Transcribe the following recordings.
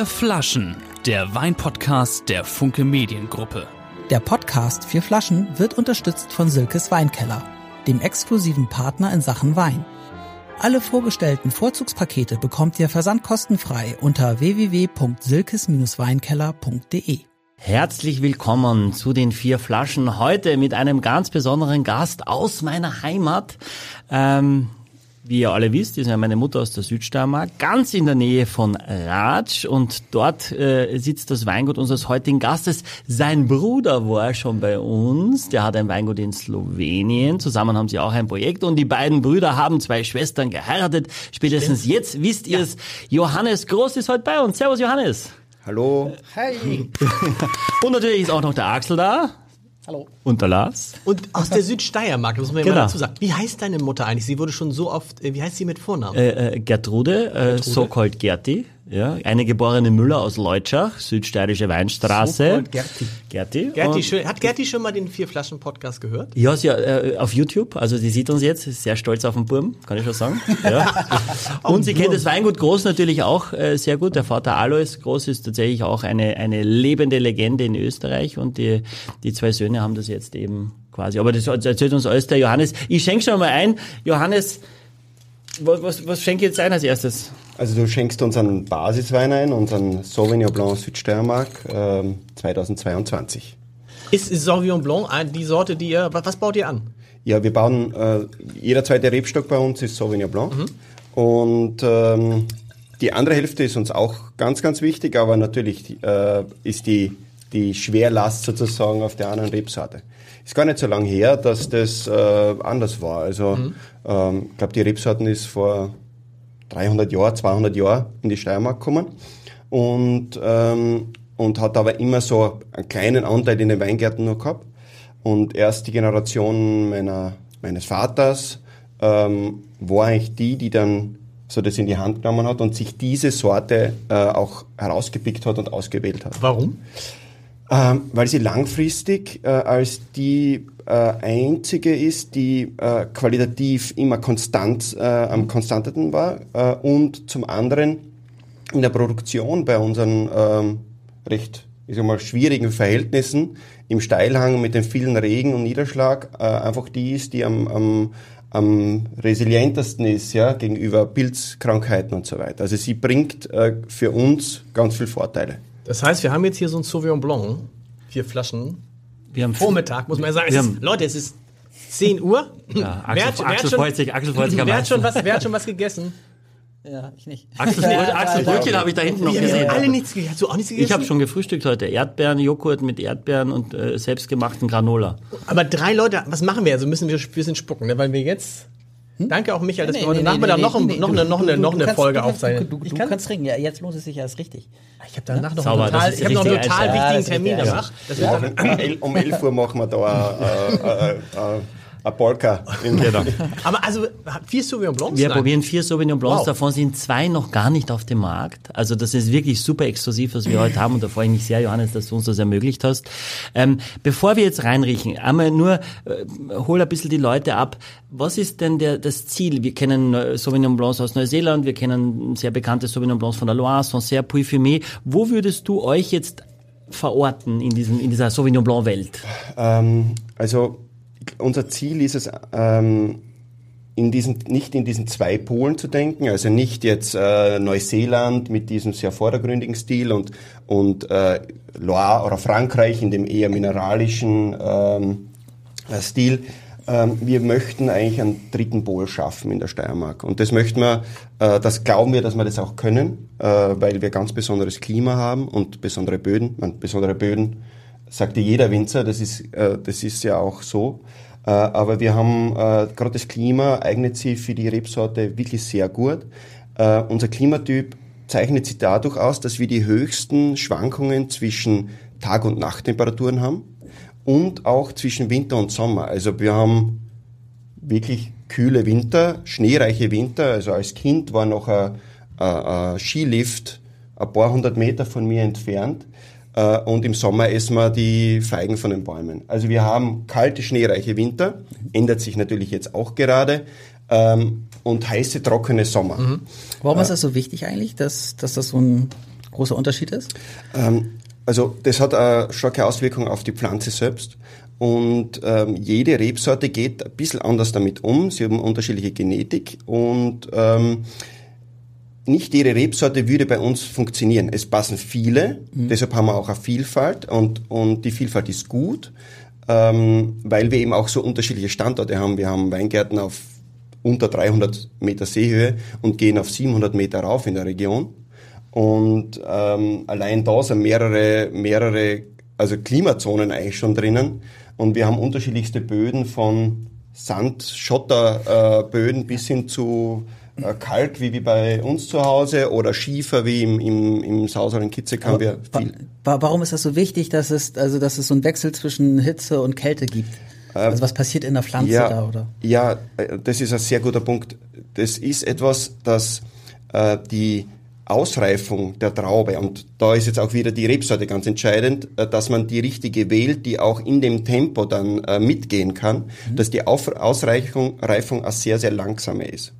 Vier Flaschen, der Weinpodcast der Funke Mediengruppe. Der Podcast Vier Flaschen wird unterstützt von Silkes Weinkeller, dem exklusiven Partner in Sachen Wein. Alle vorgestellten Vorzugspakete bekommt ihr versandkostenfrei unter www.silkes-weinkeller.de. Herzlich willkommen zu den vier Flaschen. Heute mit einem ganz besonderen Gast aus meiner Heimat. Ähm, wie ihr alle wisst, ist ja meine Mutter aus der Südsteiermark, ganz in der Nähe von Ratsch und dort äh, sitzt das Weingut unseres heutigen Gastes. Sein Bruder war schon bei uns, der hat ein Weingut in Slowenien, zusammen haben sie auch ein Projekt und die beiden Brüder haben zwei Schwestern geheiratet. Spätestens Stimmt. jetzt wisst ihr es. Ja. Johannes Groß ist heute bei uns. Servus Johannes. Hallo. Hi. und natürlich ist auch noch der Axel da. Hallo. Und der Lars. Und aus der Südsteiermark, muss man genau. mal dazu sagen. Wie heißt deine Mutter eigentlich? Sie wurde schon so oft, äh, wie heißt sie mit Vornamen? Äh, äh, Gertrude, äh, Gertrude, so called Gerti. Ja, eine geborene Müller aus Leutschach, Südsteirische Weinstraße. So Gerti. Gerti. Gerti schön, hat Gerti schon mal den Vier-Flaschen-Podcast gehört? Ja, sie, äh, auf YouTube. Also sie sieht uns jetzt, ist sehr stolz auf den Burm, kann ich schon sagen. Ja. Und sie kennt das Weingut Groß natürlich auch äh, sehr gut. Der Vater Alois Groß ist tatsächlich auch eine, eine lebende Legende in Österreich und die, die zwei Söhne haben das jetzt eben quasi. Aber das erzählt uns alles der Johannes. Ich schenke schon mal ein. Johannes, was, was, was schenke ich jetzt ein als erstes? Also du schenkst uns einen Basiswein ein, unseren Sauvignon Blanc Südsteiermark äh, 2022. Ist Sauvignon Blanc die Sorte, die ihr, was baut ihr an? Ja, wir bauen, äh, jeder zweite Rebstock bei uns ist Sauvignon Blanc. Mhm. Und ähm, die andere Hälfte ist uns auch ganz, ganz wichtig, aber natürlich äh, ist die, die Schwerlast sozusagen auf der anderen Rebsorte. Ist gar nicht so lange her, dass das äh, anders war. Also mhm. ähm, ich glaube, die Rebsorten ist vor 300 Jahre, 200 Jahre in die Steiermark gekommen und, ähm, und hat aber immer so einen kleinen Anteil in den Weingärten nur gehabt. Und erst die Generation meiner, meines Vaters ähm, war eigentlich die, die dann so das in die Hand genommen hat und sich diese Sorte äh, auch herausgepickt hat und ausgewählt hat. Warum? Ähm, weil sie langfristig äh, als die äh, einzige ist, die äh, qualitativ immer konstant äh, am konstanteten war äh, und zum anderen in der Produktion bei unseren ähm, recht ich sag mal, schwierigen Verhältnissen im Steilhang mit dem vielen Regen und Niederschlag äh, einfach die ist, die am, am, am resilientesten ist ja, gegenüber Pilzkrankheiten und so weiter. Also sie bringt für uns ganz viele Vorteile. Das heißt, wir haben jetzt hier so ein Sauvignon Blanc, vier Flaschen. Wir haben Vormittag, muss man ja sagen. Es ist, Leute, es ist 10 Uhr. Ja, Axel, wer hat, wer Axel, freut sich, Axel freut sich wer hat, schon was, wer hat schon was gegessen? Ja, ich nicht. Axel, Axel Brötchen habe ich da hinten noch wir gesehen. alle nichts gegessen. Hast du auch nichts gegessen? Ich habe schon gefrühstückt heute. Erdbeeren, Joghurt mit Erdbeeren und äh, selbstgemachten Granola. Aber drei Leute, was machen wir? Also müssen wir ein bisschen spucken, ne? weil wir jetzt? Danke auch Michael, dass nee, wir heute nee, Nachmittag nee, noch, nee, noch, eine, noch, eine, noch eine Folge aufzeichnen. Du, du, du, du kannst trinken, ja, jetzt lohnt es sich erst richtig. Ich habe danach noch, Sauber, einen total, ich hab noch einen total wichtigen Termin danach. Ja, um 11 Uhr machen wir da äh, äh, äh, eine Polka. Genau. Aber also vier Sauvignon Blancs? Wir Nein. probieren vier Sauvignon Blancs, wow. davon sind zwei noch gar nicht auf dem Markt. Also das ist wirklich super exklusiv, was wir heute haben und da freue ich mich sehr, Johannes, dass du uns das ermöglicht hast. Ähm, bevor wir jetzt reinriechen, einmal nur, äh, hol ein bisschen die Leute ab. Was ist denn der, das Ziel? Wir kennen äh, Sauvignon Blancs aus Neuseeland, wir kennen sehr bekannte Sauvignon Blancs von der Loire, Sancerre, Puy-Fumé. Wo würdest du euch jetzt verorten in, diesem, in dieser Sauvignon Blanc Welt? Ähm, also unser Ziel ist es, ähm, in diesen, nicht in diesen zwei Polen zu denken, also nicht jetzt äh, Neuseeland mit diesem sehr vordergründigen Stil und, und äh, Loire oder Frankreich in dem eher mineralischen ähm, äh, Stil. Ähm, wir möchten eigentlich einen dritten Pol schaffen in der Steiermark. Und das möchten wir, äh, das glauben wir, dass wir das auch können, äh, weil wir ganz besonderes Klima haben und besondere Böden. Besondere Böden sagte jeder Winzer, das ist, äh, das ist ja auch so. Äh, aber wir haben, äh, gerade das Klima eignet sich für die Rebsorte wirklich sehr gut. Äh, unser Klimatyp zeichnet sich dadurch aus, dass wir die höchsten Schwankungen zwischen Tag- und Nachttemperaturen haben und auch zwischen Winter und Sommer. Also wir haben wirklich kühle Winter, schneereiche Winter. Also als Kind war noch ein, ein, ein Skilift ein paar hundert Meter von mir entfernt. Äh, und im Sommer essen wir die Feigen von den Bäumen. Also wir haben kalte, schneereiche Winter, ändert sich natürlich jetzt auch gerade, ähm, und heiße, trockene Sommer. Mhm. Warum äh, ist das so wichtig eigentlich, dass, dass das so ein großer Unterschied ist? Ähm, also das hat eine starke Auswirkung auf die Pflanze selbst. Und ähm, jede Rebsorte geht ein bisschen anders damit um. Sie haben unterschiedliche Genetik und ähm, nicht jede Rebsorte würde bei uns funktionieren. Es passen viele, mhm. deshalb haben wir auch eine Vielfalt und, und die Vielfalt ist gut, ähm, weil wir eben auch so unterschiedliche Standorte haben. Wir haben Weingärten auf unter 300 Meter Seehöhe und gehen auf 700 Meter rauf in der Region. Und ähm, allein da sind mehrere, mehrere, also Klimazonen eigentlich schon drinnen. Und wir haben unterschiedlichste Böden von Sand, Schotterböden äh, bis hin zu äh, Kalk wie, wie bei uns zu Hause oder Schiefer wie im, im, im Sauseren Kitzek haben wir viel. Warum ist das so wichtig, dass es, also, dass es so einen Wechsel zwischen Hitze und Kälte gibt? Ähm, also was passiert in der Pflanze ja, da, oder? Ja, äh, das ist ein sehr guter Punkt. Das ist etwas, das äh, die Ausreifung der Traube, und da ist jetzt auch wieder die Rebsorte ganz entscheidend, äh, dass man die richtige wählt, die auch in dem Tempo dann äh, mitgehen kann, mhm. dass die Auf Ausreifung Reifung auch sehr, sehr langsame ist.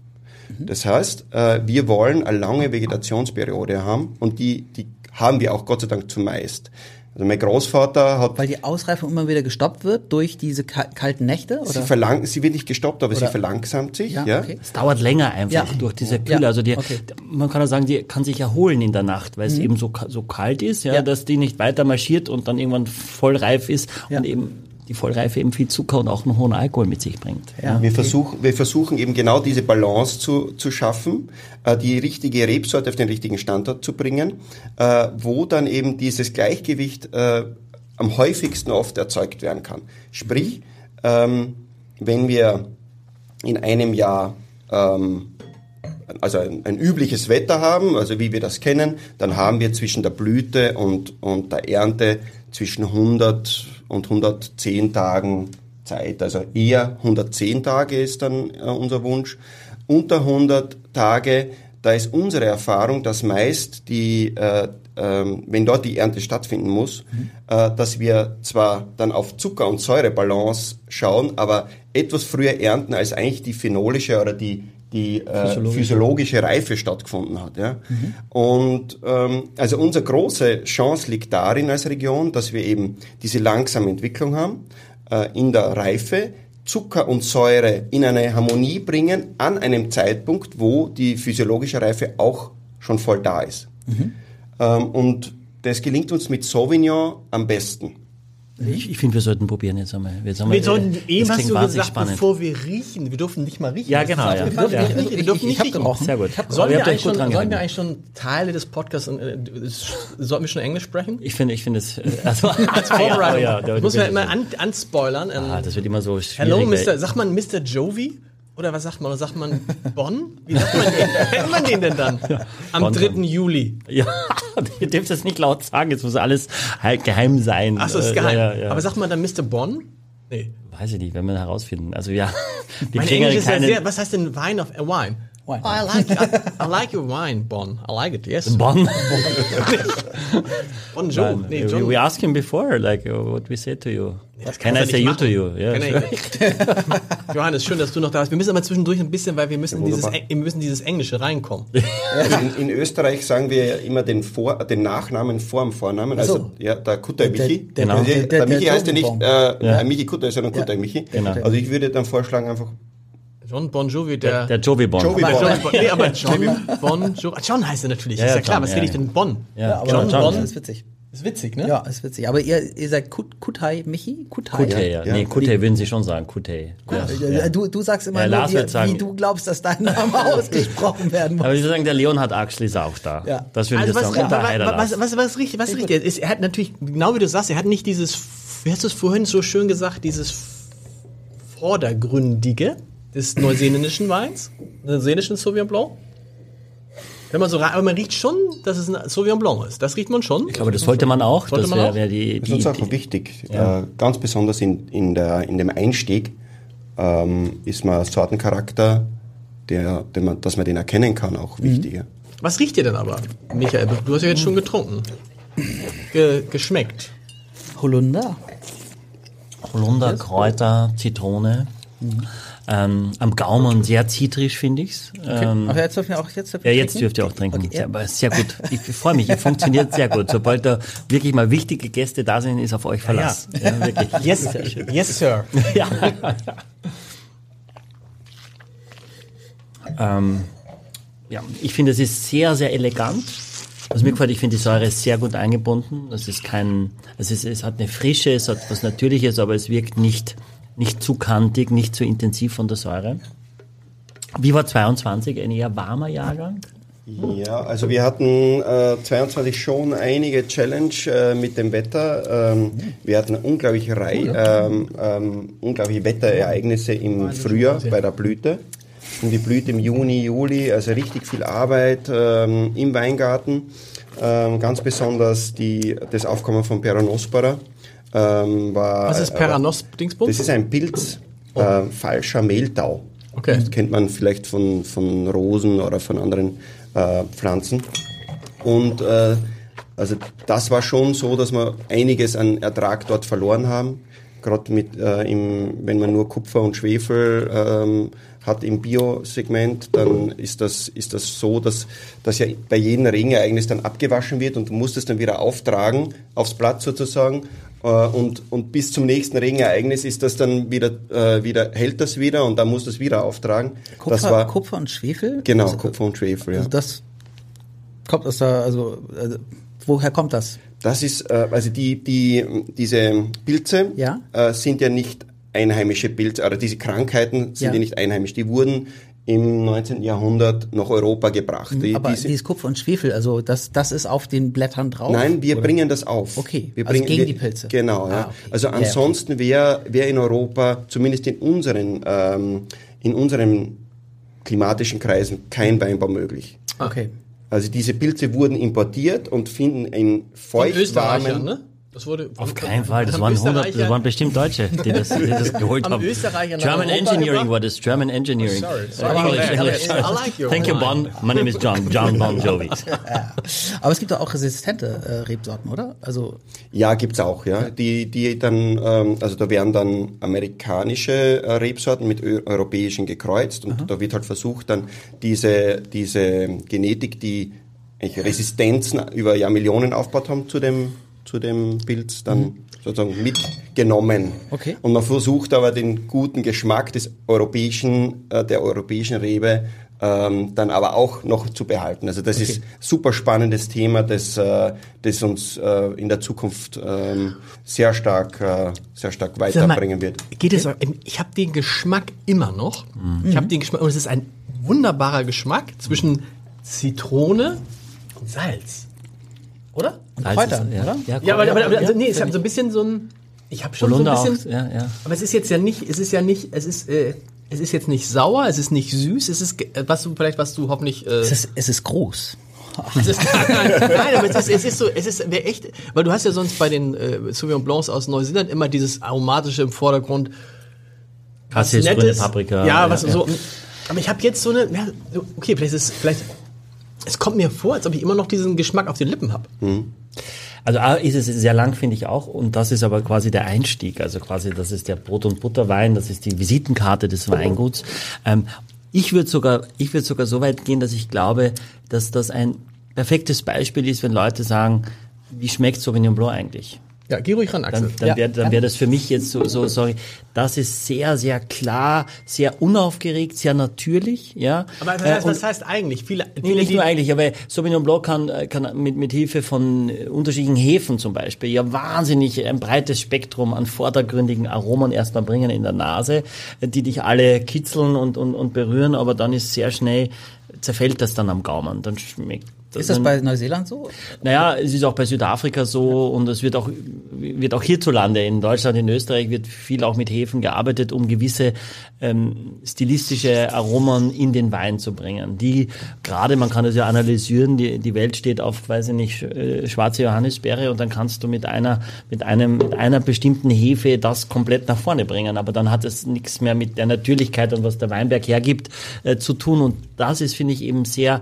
Mhm. Das heißt, äh, wir wollen eine lange Vegetationsperiode haben und die, die haben wir auch Gott sei Dank zumeist. Also mein Großvater hat... Weil die Ausreifung immer wieder gestoppt wird durch diese kalten Nächte? Oder? Sie, verlang sie wird nicht gestoppt, aber oder? sie verlangsamt sich. Ja, ja. Okay. Es dauert länger einfach ja. durch diese Kühle. Ja. Also die, okay. man kann auch sagen, die kann sich erholen in der Nacht, weil es mhm. eben so, so kalt ist, ja, dass die nicht weiter marschiert und dann irgendwann voll reif ist und eben die Vollreife eben viel Zucker und auch einen hohen Alkohol mit sich bringt. Ja. Wir, versuchen, wir versuchen eben genau diese Balance zu, zu schaffen, äh, die richtige Rebsorte auf den richtigen Standort zu bringen, äh, wo dann eben dieses Gleichgewicht äh, am häufigsten oft erzeugt werden kann. Sprich, ähm, wenn wir in einem Jahr ähm, also ein, ein, übliches Wetter haben, also wie wir das kennen, dann haben wir zwischen der Blüte und, und der Ernte zwischen 100 und 110 Tagen Zeit. Also eher 110 Tage ist dann äh, unser Wunsch. Unter 100 Tage, da ist unsere Erfahrung, dass meist die, äh, wenn dort die Ernte stattfinden muss, mhm. äh, dass wir zwar dann auf Zucker- und Säurebalance schauen, aber etwas früher ernten als eigentlich die phenolische oder die die äh, physiologische. physiologische Reife stattgefunden hat. Ja? Mhm. Und ähm, also unsere große Chance liegt darin als Region, dass wir eben diese langsame Entwicklung haben äh, in der Reife, Zucker und Säure in eine Harmonie bringen an einem Zeitpunkt, wo die physiologische Reife auch schon voll da ist. Mhm. Ähm, und das gelingt uns mit Sauvignon am besten. Ich, ich finde, wir sollten probieren jetzt einmal. Jetzt einmal wir sollten eh, was du gesagt, spannend. bevor wir riechen. Wir dürfen nicht mal riechen. Ja, genau. Ja. Wir dürfen ja. nicht riechen. Wir dürfen nicht riechen. Gerochen. Sehr gut. Sollen, wir eigentlich, schon, sollen wir eigentlich schon Teile des Podcasts, äh, sollten wir schon Englisch sprechen? Ich finde, ich finde es, äh, also, als Vorbereitung. ja, ja, muss man immer an, anspoilern. Ah, das wird immer so schwierig. Hello, Mr., sagt man Mr. Jovi? Oder was sagt man? Oder sagt man Bonn? Wie sagt man den? nennt man den denn dann? Am Bonn 3. Dann. Juli. Ja, ihr dürft das nicht laut sagen, jetzt muss alles halt geheim sein. Ach so, ist äh, geheim. Ja, ja, Aber sagt man dann Mr. Bonn? Nee. Weiß ich nicht, wenn wir herausfinden. Also ja, die mein Englisch ist ja sehr, was heißt denn Wine of a Wine? Wine. Oh, I like I, I, like your wine, Bon. I like it. Yes. Bon. bon Joe. Nee, John. We asked him before, like what we said to you. Das can I say you to you? Ja, Johannes, schön, dass du noch da bist. Wir müssen aber zwischendurch ein bisschen, weil wir müssen, ja, dieses, wir müssen dieses Englische reinkommen. In, in, Österreich sagen wir ja immer den, Vor, den Nachnamen vor dem Vornamen. Also, also ja, der Kutter Michi. Der, der, der, der, Michi heißt ja nicht äh, ja. Michi Kutter, sondern Kutter Michi. Genau. Also ich würde dann vorschlagen, einfach John Bon Jovi, der. Der, Jovi Bon. Jovi bon. John, nee, aber John Bon Jovi. John heißt er natürlich, ja, ist ja, klar. Was ja, rede ich denn Bon? Ja, aber John, John Bon. ist witzig. Ist witzig, ne? Ja, ist witzig. Aber ihr, ihr sagt Kut, Kutai, Michi? Kutai. Kutai, ja. ja. Nee, Kutai würden sie schon sagen. Kutai. Ja. Du, du sagst immer nur, wie, sagen, wie, du glaubst, dass dein Name ausgesprochen werden muss. Aber ich würde sagen, der Leonhard Axel ist auch da. Ja. Das würde also ich was, sagen. Was, was, was, was, richtig, was richtig ist, er hat natürlich, genau wie du sagst, er hat nicht dieses, wie hast du es vorhin so schön gesagt, dieses Vordergründige des neuseeländischen Weins, neuseeländischen Sauvignon Blanc. Wenn man so aber man riecht schon, dass es ein Sauvignon Blanc ist. Das riecht man schon. Ich glaube, das sollte man auch. Sollte das wäre wär die, die, das ist uns auch wichtig. Ja. Äh, ganz besonders in, in, der, in dem Einstieg ähm, ist man Sortencharakter, der, der man, dass man den erkennen kann, auch mhm. wichtiger. Was riecht ihr denn aber, Michael? Du hast ja jetzt schon getrunken. Ge geschmeckt. Holunder. Holunder, Kräuter, Zitrone. Mhm. Ähm, am Gaumen sehr zitrisch, finde ich's. Ähm, Aber jetzt dürfen wir auch jetzt ja, jetzt dürft ihr auch trinken. Okay, sehr, ja. aber sehr gut. Ich freue mich, ihr funktioniert sehr gut. Sobald da wirklich mal wichtige Gäste da sind, ist auf euch Verlass. Ja, wirklich. Yes, yes, sir. Ja. ähm, ja, ich finde, es ist sehr, sehr elegant. Was mir gefällt, ich finde die Säure ist sehr gut eingebunden. Es ist kein, es ist, es hat eine Frische, es hat was Natürliches, aber es wirkt nicht, nicht zu kantig, nicht zu intensiv von der Säure. Wie war 22? Ein eher warmer Jahrgang? Ja, also wir hatten äh, 22 schon einige Challenge äh, mit dem Wetter. Ähm, wir hatten unglaubliche, Rei ähm, ähm, unglaubliche Wetterereignisse im Frühjahr bei der Blüte. Und die Blüte im Juni, Juli, also richtig viel Arbeit ähm, im Weingarten. Ähm, ganz besonders die, das Aufkommen von Peronospora. Ähm, war, Was ist Peranos-Dingsbums? Das ist ein Pilz, äh, falscher Mehltau. Okay. Das kennt man vielleicht von, von Rosen oder von anderen äh, Pflanzen. Und äh, also das war schon so, dass wir einiges an Ertrag dort verloren haben. Gerade mit, äh, im, wenn man nur Kupfer und Schwefel ähm, hat im Biosegment, dann ist das, ist das so, dass, dass ja bei jedem Regenereignis dann abgewaschen wird und du musst es dann wieder auftragen, aufs Blatt sozusagen. Äh, und, und bis zum nächsten Regenereignis ist das dann wieder, äh, wieder hält das wieder und dann musst du es wieder auftragen. Kupfer, das war, Kupfer und Schwefel? Genau, Also, Kupfer und Schwefel, ja. Also das kommt aus der, also, also woher kommt das? Das ist, äh, also die, die, diese Pilze Ja. äh, sind ja nicht einheimische Pilze, oder diese Krankheiten sind Ja. ja, nicht einheimisch. Die wurden im 19. Jahrhundert nach Europa gebracht. Die, Mhm, Aber diese, dieses Kupfer und Schwefel, also das, das ist auf den Blättern drauf? Nein, wir oder? bringen das auf. Okay, wir also bringen, gegen wir, die Pilze. Genau, ja. Ah, okay. Also Ja, okay. ansonsten wäre wär in Europa, zumindest in unseren, ähm, in unseren klimatischen Kreisen, kein Weinbau möglich. Okay. Also diese Pilze wurden importiert und finden in feuchtwarmen... ne? Das wurde Auf keinen Fall, das waren 100, das waren bestimmt Deutsche, die das, die das geholt Haben German Engineering war das, German Engineering. sorry, Uh, sorry. English, I like your Thank you. Bon. My name is John, John Bon Jovi. Aber es gibt doch auch resistente äh, Rebsorten, oder? Also Ja, gibt's auch, ja. Die, die dann, ähm, also da werden dann amerikanische äh, Rebsorten mit ö- europäischen gekreuzt und da wird halt versucht, dann diese, diese Genetik, die eigentlich Resistenzen über Jahrmillionen aufgebaut haben zu dem, zu dem Pilz, dann sozusagen mitgenommen. Okay. Und man versucht aber den guten Geschmack des europäischen, äh, der europäischen Rebe ähm, dann aber auch noch zu behalten. Also das ist super spannendes Thema, das, äh, das uns äh, in der Zukunft ähm, sehr stark, äh, sehr stark mal, weiterbringen wird. Geht es, ich habe den Geschmack immer noch. Ich habe den Geschmack, und es ist ein wunderbarer Geschmack zwischen Zitrone und Salz. Oder? und Kräutern, ist- ja. oder? Ja, Ja, aber, aber, aber ja. nee, es hat so ein bisschen so ein. Ich habe schon Holunder so ein auch, bisschen. ja, ja. Aber es ist jetzt ja nicht, es ist ja nicht, es ist, äh, es ist jetzt nicht sauer, es ist nicht süß, es ist, äh, was du vielleicht, was du hoffentlich. Äh, Es ist, es ist groß. es ist, nein, nein, aber es ist, es ist so, es ist echt, weil du hast ja sonst bei den äh, Sauvignon Blancs aus Neuseeland immer dieses aromatische im Vordergrund. Cassis, grüne. Paprika. Ja, was so. Aber ich habe jetzt so eine, ja, okay, vielleicht ist es, vielleicht, es kommt mir vor, als ob ich immer noch diesen Geschmack auf den Lippen habe. Also A ist es sehr lang, finde ich auch, und das ist aber quasi der Einstieg. Also quasi, das ist der Brot- und Butterwein, das ist die Visitenkarte des Weinguts. Ähm, ich würde sogar, ich würde sogar so weit gehen, dass ich glaube, dass das ein perfektes Beispiel ist, wenn Leute sagen, wie schmeckt Sauvignon Blanc eigentlich? Ja, geh ruhig ran, Axel. Dann, dann Ja. wäre dann wär das für mich jetzt so, so, sorry, das ist sehr, sehr klar, sehr unaufgeregt, sehr natürlich, ja. Aber was Äh, heißt, und- was heißt eigentlich? Viele, Nee, viele nicht nur eigentlich, aber Sauvignon Blanc kann, äh, kann mit, mit Hilfe von äh, unterschiedlichen Hefen zum Beispiel ja wahnsinnig ein breites Spektrum an vordergründigen Aromen erstmal bringen in der Nase, äh, die dich alle kitzeln und, und, und berühren, aber dann ist sehr schnell, zerfällt das dann am Gaumen. Dann schmeckt Ist das bei Neuseeland so? naja, es ist auch bei Südafrika so und es wird auch, wird auch hierzulande, in Deutschland, in Österreich wird viel auch mit Hefen gearbeitet, um gewisse ähm, stilistische Aromen in den Wein zu bringen. Die gerade, man kann das ja analysieren, die, die Welt steht auf, weiß ich nicht, äh, schwarze Johannisbeere und dann kannst du mit einer, mit einem, mit einer bestimmten Hefe das komplett nach vorne bringen. Aber dann hat es nichts mehr mit der Natürlichkeit und was der Weinberg hergibt äh, zu tun und das ist, finde ich, eben sehr,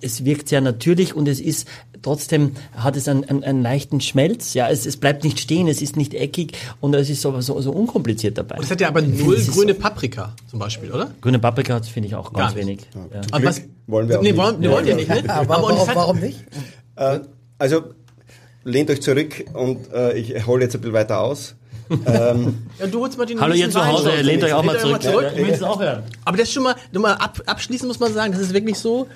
es wirkt sehr natürlich und es ist trotzdem hat es einen, einen, einen leichten Schmelz. Ja, es, es bleibt nicht stehen, es ist nicht eckig und es ist so, so, so unkompliziert dabei. Und es hat ja aber null grüne Paprika zum Beispiel, oder? Grüne Paprika hat finde ich auch ganz wenig. Ja. Aber was, wollen wir auch nee, nicht. wollen, nee, wollen wir nicht, ne? Aber Aber warum, warum nicht? Äh, also lehnt euch zurück und äh, ich hole jetzt ein bisschen weiter aus. ähm, Ja, du holst mal den Hallo ihr zu Hause, lehnt euch auch mal zurück. zurück. Will es auch hören. Aber das ist schon mal, nur mal ab, abschließend muss man sagen, das ist wirklich so.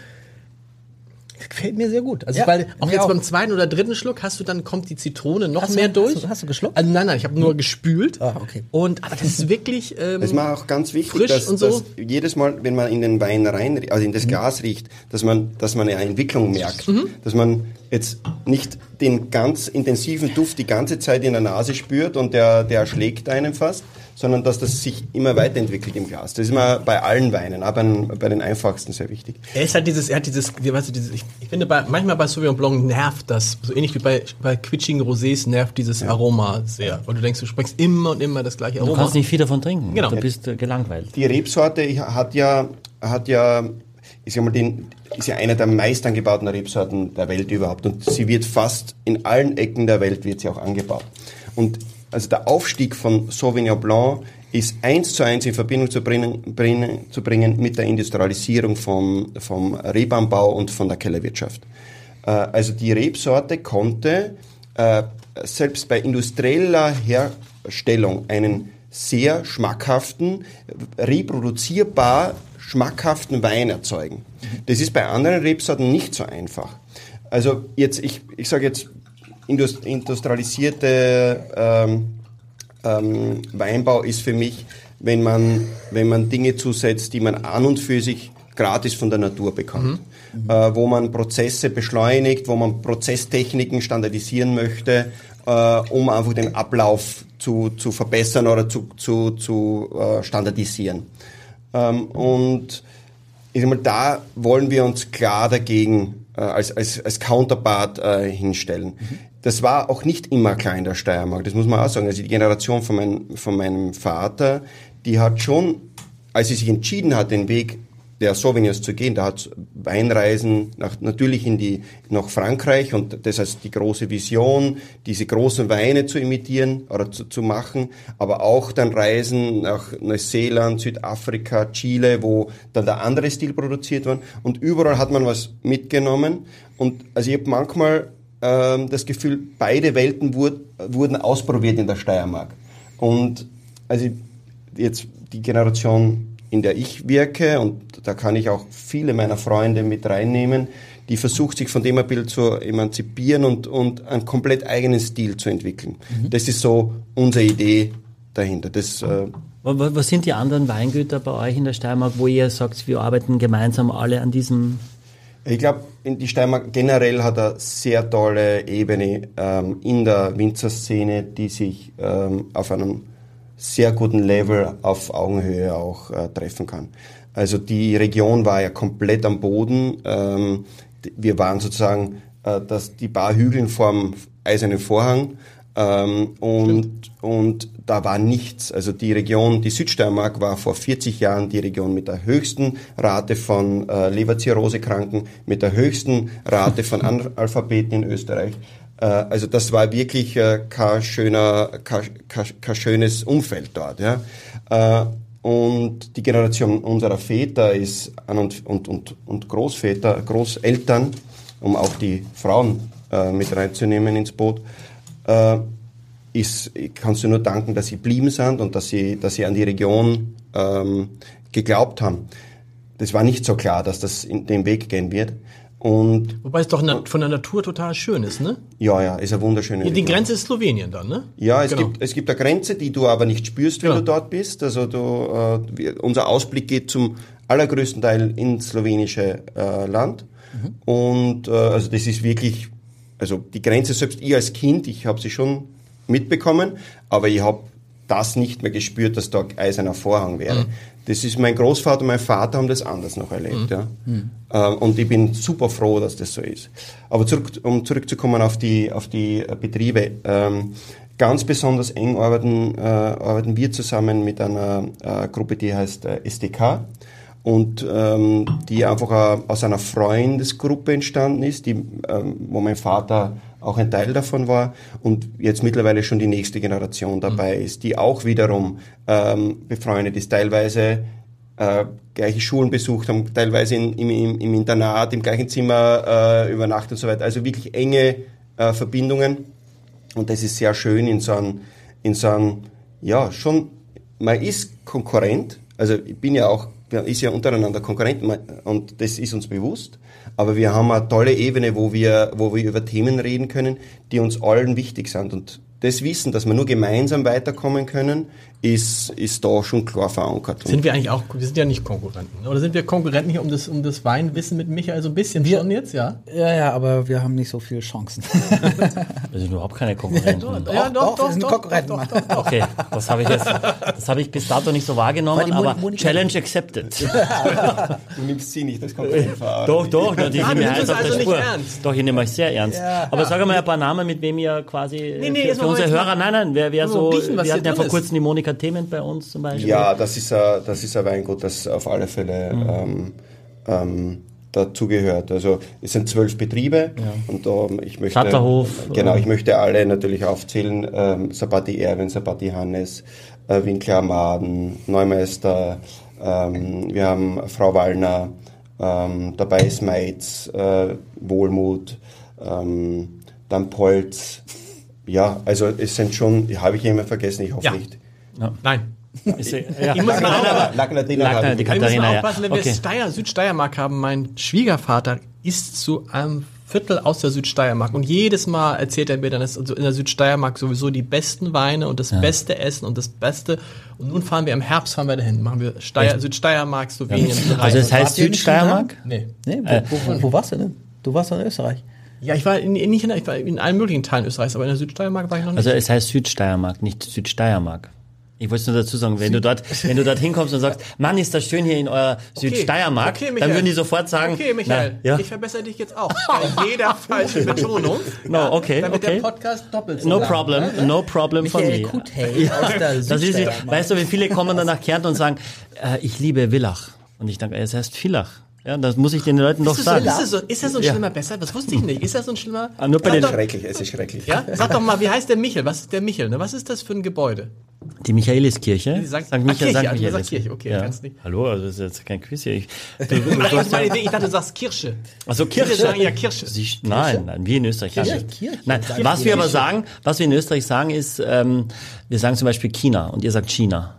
Das gefällt mir sehr gut. Also Ja, weil auch jetzt auch. beim zweiten oder dritten Schluck hast du dann kommt die Zitrone noch Hast du- mehr hast durch. du- hast du geschluckt? Also nein, nein, ich habe nur gespült. Ah, okay. Und aber das ist wirklich. Ähm, Es ist mir auch ganz wichtig, dass, so. dass jedes Mal, wenn man in den Wein rein, also in das Glas riecht, dass man, dass man eine Entwicklung merkt, dass man jetzt nicht den ganz intensiven Duft die ganze Zeit in der Nase spürt und der, der erschlägt einen fast, sondern dass das sich immer weiterentwickelt im Glas. Das ist mir bei allen Weinen, aber bei, den einfachsten sehr wichtig. Er ist halt dieses, er hat dieses, weißt du, dieses ich, ich finde, bei, manchmal bei Sauvignon Blanc nervt das, so ähnlich wie bei, bei quitschigen Rosés nervt dieses Aroma sehr. Weil du denkst, du sprichst immer und immer das gleiche Du Aroma. kannst nicht viel davon trinken. Genau. Du bist äh, gelangweilt. Die Rebsorte hat ja, hat ja, ich sag mal, den, ist ja einer der meist angebauten Rebsorten der Welt überhaupt. Und sie wird fast in allen Ecken der Welt wird sie auch angebaut. Und also der Aufstieg von Sauvignon Blanc ist eins zu eins in Verbindung zu bringen, bringen, zu bringen mit der Industrialisierung vom, vom Rebanbau und von der Kellerwirtschaft. Äh, also die Rebsorte konnte äh, selbst bei industrieller Herstellung einen sehr schmackhaften, reproduzierbar schmackhaften Wein erzeugen. Das ist bei anderen Rebsorten nicht so einfach. Also jetzt, ich, ich sage jetzt industrialisierte ähm, ähm, Weinbau ist für mich, wenn man, wenn man Dinge zusetzt, die man an und für sich gratis von der Natur bekommt. Äh, wo man Prozesse beschleunigt, wo man Prozesstechniken standardisieren möchte, äh, um einfach den Ablauf zu, zu verbessern oder zu, zu, zu äh, standardisieren. Ähm, und ich sag mal, da wollen wir uns klar dagegen äh, als, als, als Counterpart äh, hinstellen. Das war auch nicht immer klar in der Steiermark, das muss man auch sagen. Also die Generation von, mein, von meinem Vater, die hat schon, als sie sich entschieden hat, den Weg der Sauvignons zu gehen, da hat Weinreisen nach, natürlich in die, nach Frankreich und das heißt die große Vision, diese großen Weine zu imitieren oder zu, zu machen, aber auch dann Reisen nach Neuseeland, Südafrika, Chile, wo dann der andere Stil produziert wird und überall hat man was mitgenommen und also ich habe manchmal das Gefühl, beide Welten wurd, wurden ausprobiert in der Steiermark und also jetzt die Generation in der ich wirke, und da kann ich auch viele meiner Freunde mit reinnehmen, die versucht, sich von dem ein bisschen zu emanzipieren und, und einen komplett eigenen Stil zu entwickeln. Das ist so unsere Idee dahinter. Das, äh, Wa- wa- Was sind die anderen Weingüter bei euch in der Steiermark, wo ihr sagt, wir arbeiten gemeinsam alle an diesem ich glaube, die Steiermark generell hat eine sehr tolle Ebene ähm, in der Winzerszene, die sich ähm, auf einem sehr guten Level auf Augenhöhe auch äh, treffen kann. Also die Region war ja komplett am Boden. Ähm, wir waren sozusagen äh, das, die paar Hügeln vorm eisernen Vorhang ähm, und, und da war nichts. Also die Region, die Südsteiermark war vor 40 Jahren die Region mit der höchsten Rate von äh, Leberzirrhosekranken, mit der höchsten Rate von Analphabeten in Österreich. Äh, also das war wirklich äh, kein, schöner, kein, kein, kein schönes Umfeld dort. Ja. Äh, und die Generation unserer Väter ist und, und, und, und Großväter, Großeltern, um auch die Frauen äh, mit reinzunehmen ins Boot, äh, ist, kannst du nur danken, dass sie blieben sind und dass sie, dass sie an die Region ähm, geglaubt haben. Das war nicht so klar, dass das in den Weg gehen wird. Und Wobei es doch von der Natur total schön ist, ne? ja, ja, ist eine wunderschöne Die Region. Grenze ist Slowenien dann, ne? Ja, es, Genau. gibt, es gibt eine Grenze, die du aber nicht spürst, wenn Genau. du dort bist. Also du, äh, unser Ausblick geht zum allergrößten Teil ins slowenische äh, Land. Und äh, also das ist wirklich, also die Grenze, selbst ich als Kind, ich habe sie schon mitbekommen, aber ich habe das nicht mehr gespürt, dass da eiserner Vorhang wäre. Das ist mein Großvater und mein Vater haben das anders noch erlebt. Ja. Ähm, und ich bin super froh, dass das so ist. Aber zurück, um zurückzukommen auf die, auf die äh, Betriebe. Ähm, ganz besonders eng arbeiten, äh, arbeiten wir zusammen mit einer äh, Gruppe, die heißt äh, SDK. Und ähm, die einfach aus einer Freundesgruppe entstanden ist, die, ähm, wo mein Vater auch ein Teil davon war und jetzt mittlerweile schon die nächste Generation dabei ist, die auch wiederum ähm, befreundet ist, teilweise äh, gleiche Schulen besucht haben, teilweise in, im, im, Internat, im gleichen Zimmer äh, übernachtet und so weiter. Also wirklich enge äh, Verbindungen. Und das ist sehr schön in so einem, in so einem, ja, schon, man ist Konkurrent, also ich bin ja auch, ist ja untereinander Konkurrent und das ist uns bewusst, aber wir haben eine tolle Ebene, wo wir, wo wir über Themen reden können, die uns allen wichtig sind. Und das Wissen, dass wir nur gemeinsam weiterkommen können, ist, ist da schon klar verankert. Sind wir eigentlich auch, wir sind ja nicht Konkurrenten. Oder sind wir Konkurrenten hier um das, um das Weinwissen mit Michael so ein bisschen Wir- schon jetzt, ja? Ja, ja, aber wir haben nicht so viele Chancen. Wir sind überhaupt keine Konkurrenten. ja, doch, wir sind Konkurrenten. Okay, das habe ich jetzt, das habe ich bis dato nicht so wahrgenommen, die aber Monika- Challenge accepted. Du nimmst sie nicht als Konkurrent wahr. Doch, doch, die Ah, sind du mir nimmst heiß es auf der also nicht Spur. ernst. Doch, ich nehme euch sehr ernst. Aber sag mal ein paar Namen, mit wem ihr quasi Nee, nee, für, unsere Hörer, nein, nein, wer, wer so, wir hatten ja vor kurzem die Monika Themen bei uns zum Beispiel. Ja, das ist, ein, das ist ein Weingut, das auf alle Fälle ähm, ähm, dazugehört. Also es sind zwölf Betriebe und ähm, ich möchte Schatterhof, genau, äh, ich möchte alle natürlich aufzählen. Ähm, Sabati Erwin, Sabati Hannes, äh, Winkler Maden, Neumeister, ähm, wir haben Frau Wallner, ähm, dabei ist Meitz, äh, Wohlmut, ähm, dann Polz. Ja, also es sind schon, habe ich jemanden vergessen, ich hoffe Ja. nicht. Nein. Ist, ja, ja. Ich muss mal Lackner, ich die Wir Katharina, ja. aufpassen, wenn wir Okay. Steier, Südsteiermark haben. Mein Schwiegervater ist zu einem Viertel aus der Südsteiermark und jedes Mal erzählt er mir dann, dass also in der Südsteiermark sowieso die besten Weine und das beste Essen und das Beste. Und nun fahren wir im Herbst fahren wir dahin, machen wir Steier, Südsteiermark, Slowenien. Also es heißt Südsteiermark? nee. Nee, wo, wo, wo warst du denn? Du warst in Österreich. Ja, ich war in, in, nicht in, ich war in allen möglichen Teilen Österreichs, aber in der Südsteiermark war ich noch nicht. Also es heißt Südsteiermark, nicht Südsteiermark. Ich wollte es nur dazu sagen, wenn du dort, wenn du dort hinkommst und sagst, Mann, ist das schön hier in eurer Südsteiermark, Okay, dann würden die sofort sagen, Okay, Michael, na, ja, ich verbessere dich jetzt auch. Bei jeder falschen Betonung. No, okay, Damit okay. der Podcast doppelt so no lang problem, no problem von Michael mir. Kuthey aus der Das ist, weißt du, wie viele kommen dann nach Kärnten und sagen, äh, ich liebe Villach. Und ich denke, es heißt Villach. Ja, das muss ich den Leuten doch Ist so, sagen. ist, das so, ist das so ein Ja. schlimmer besser? Das wusste ich nicht. Ist das so ein schlimmer? Ah, nur bei den doch, Schrecklich, es ist schrecklich. ja? Sag doch mal, wie heißt der Michel? Was ist der Michel? Ne? Was ist das für ein Gebäude? Die Michaeliskirche. Die sagt- Sankt Ah, Michael, Kirche, Sankt also du Michaelis. sagst Kirche, okay, ja. kannst nicht. Hallo, also das ist jetzt kein Quiz hier. Ich, Nein, ich, meine, ich dachte, du sagst Kirsche. also Viele Kirche. sagen ja Kirsche. Sie, nein, nein, wir in Österreich. Kirche. Kirche. Nein, was wir aber Kirche. sagen, was wir in Österreich sagen, ist, ähm, wir sagen zum Beispiel China und ihr sagt China.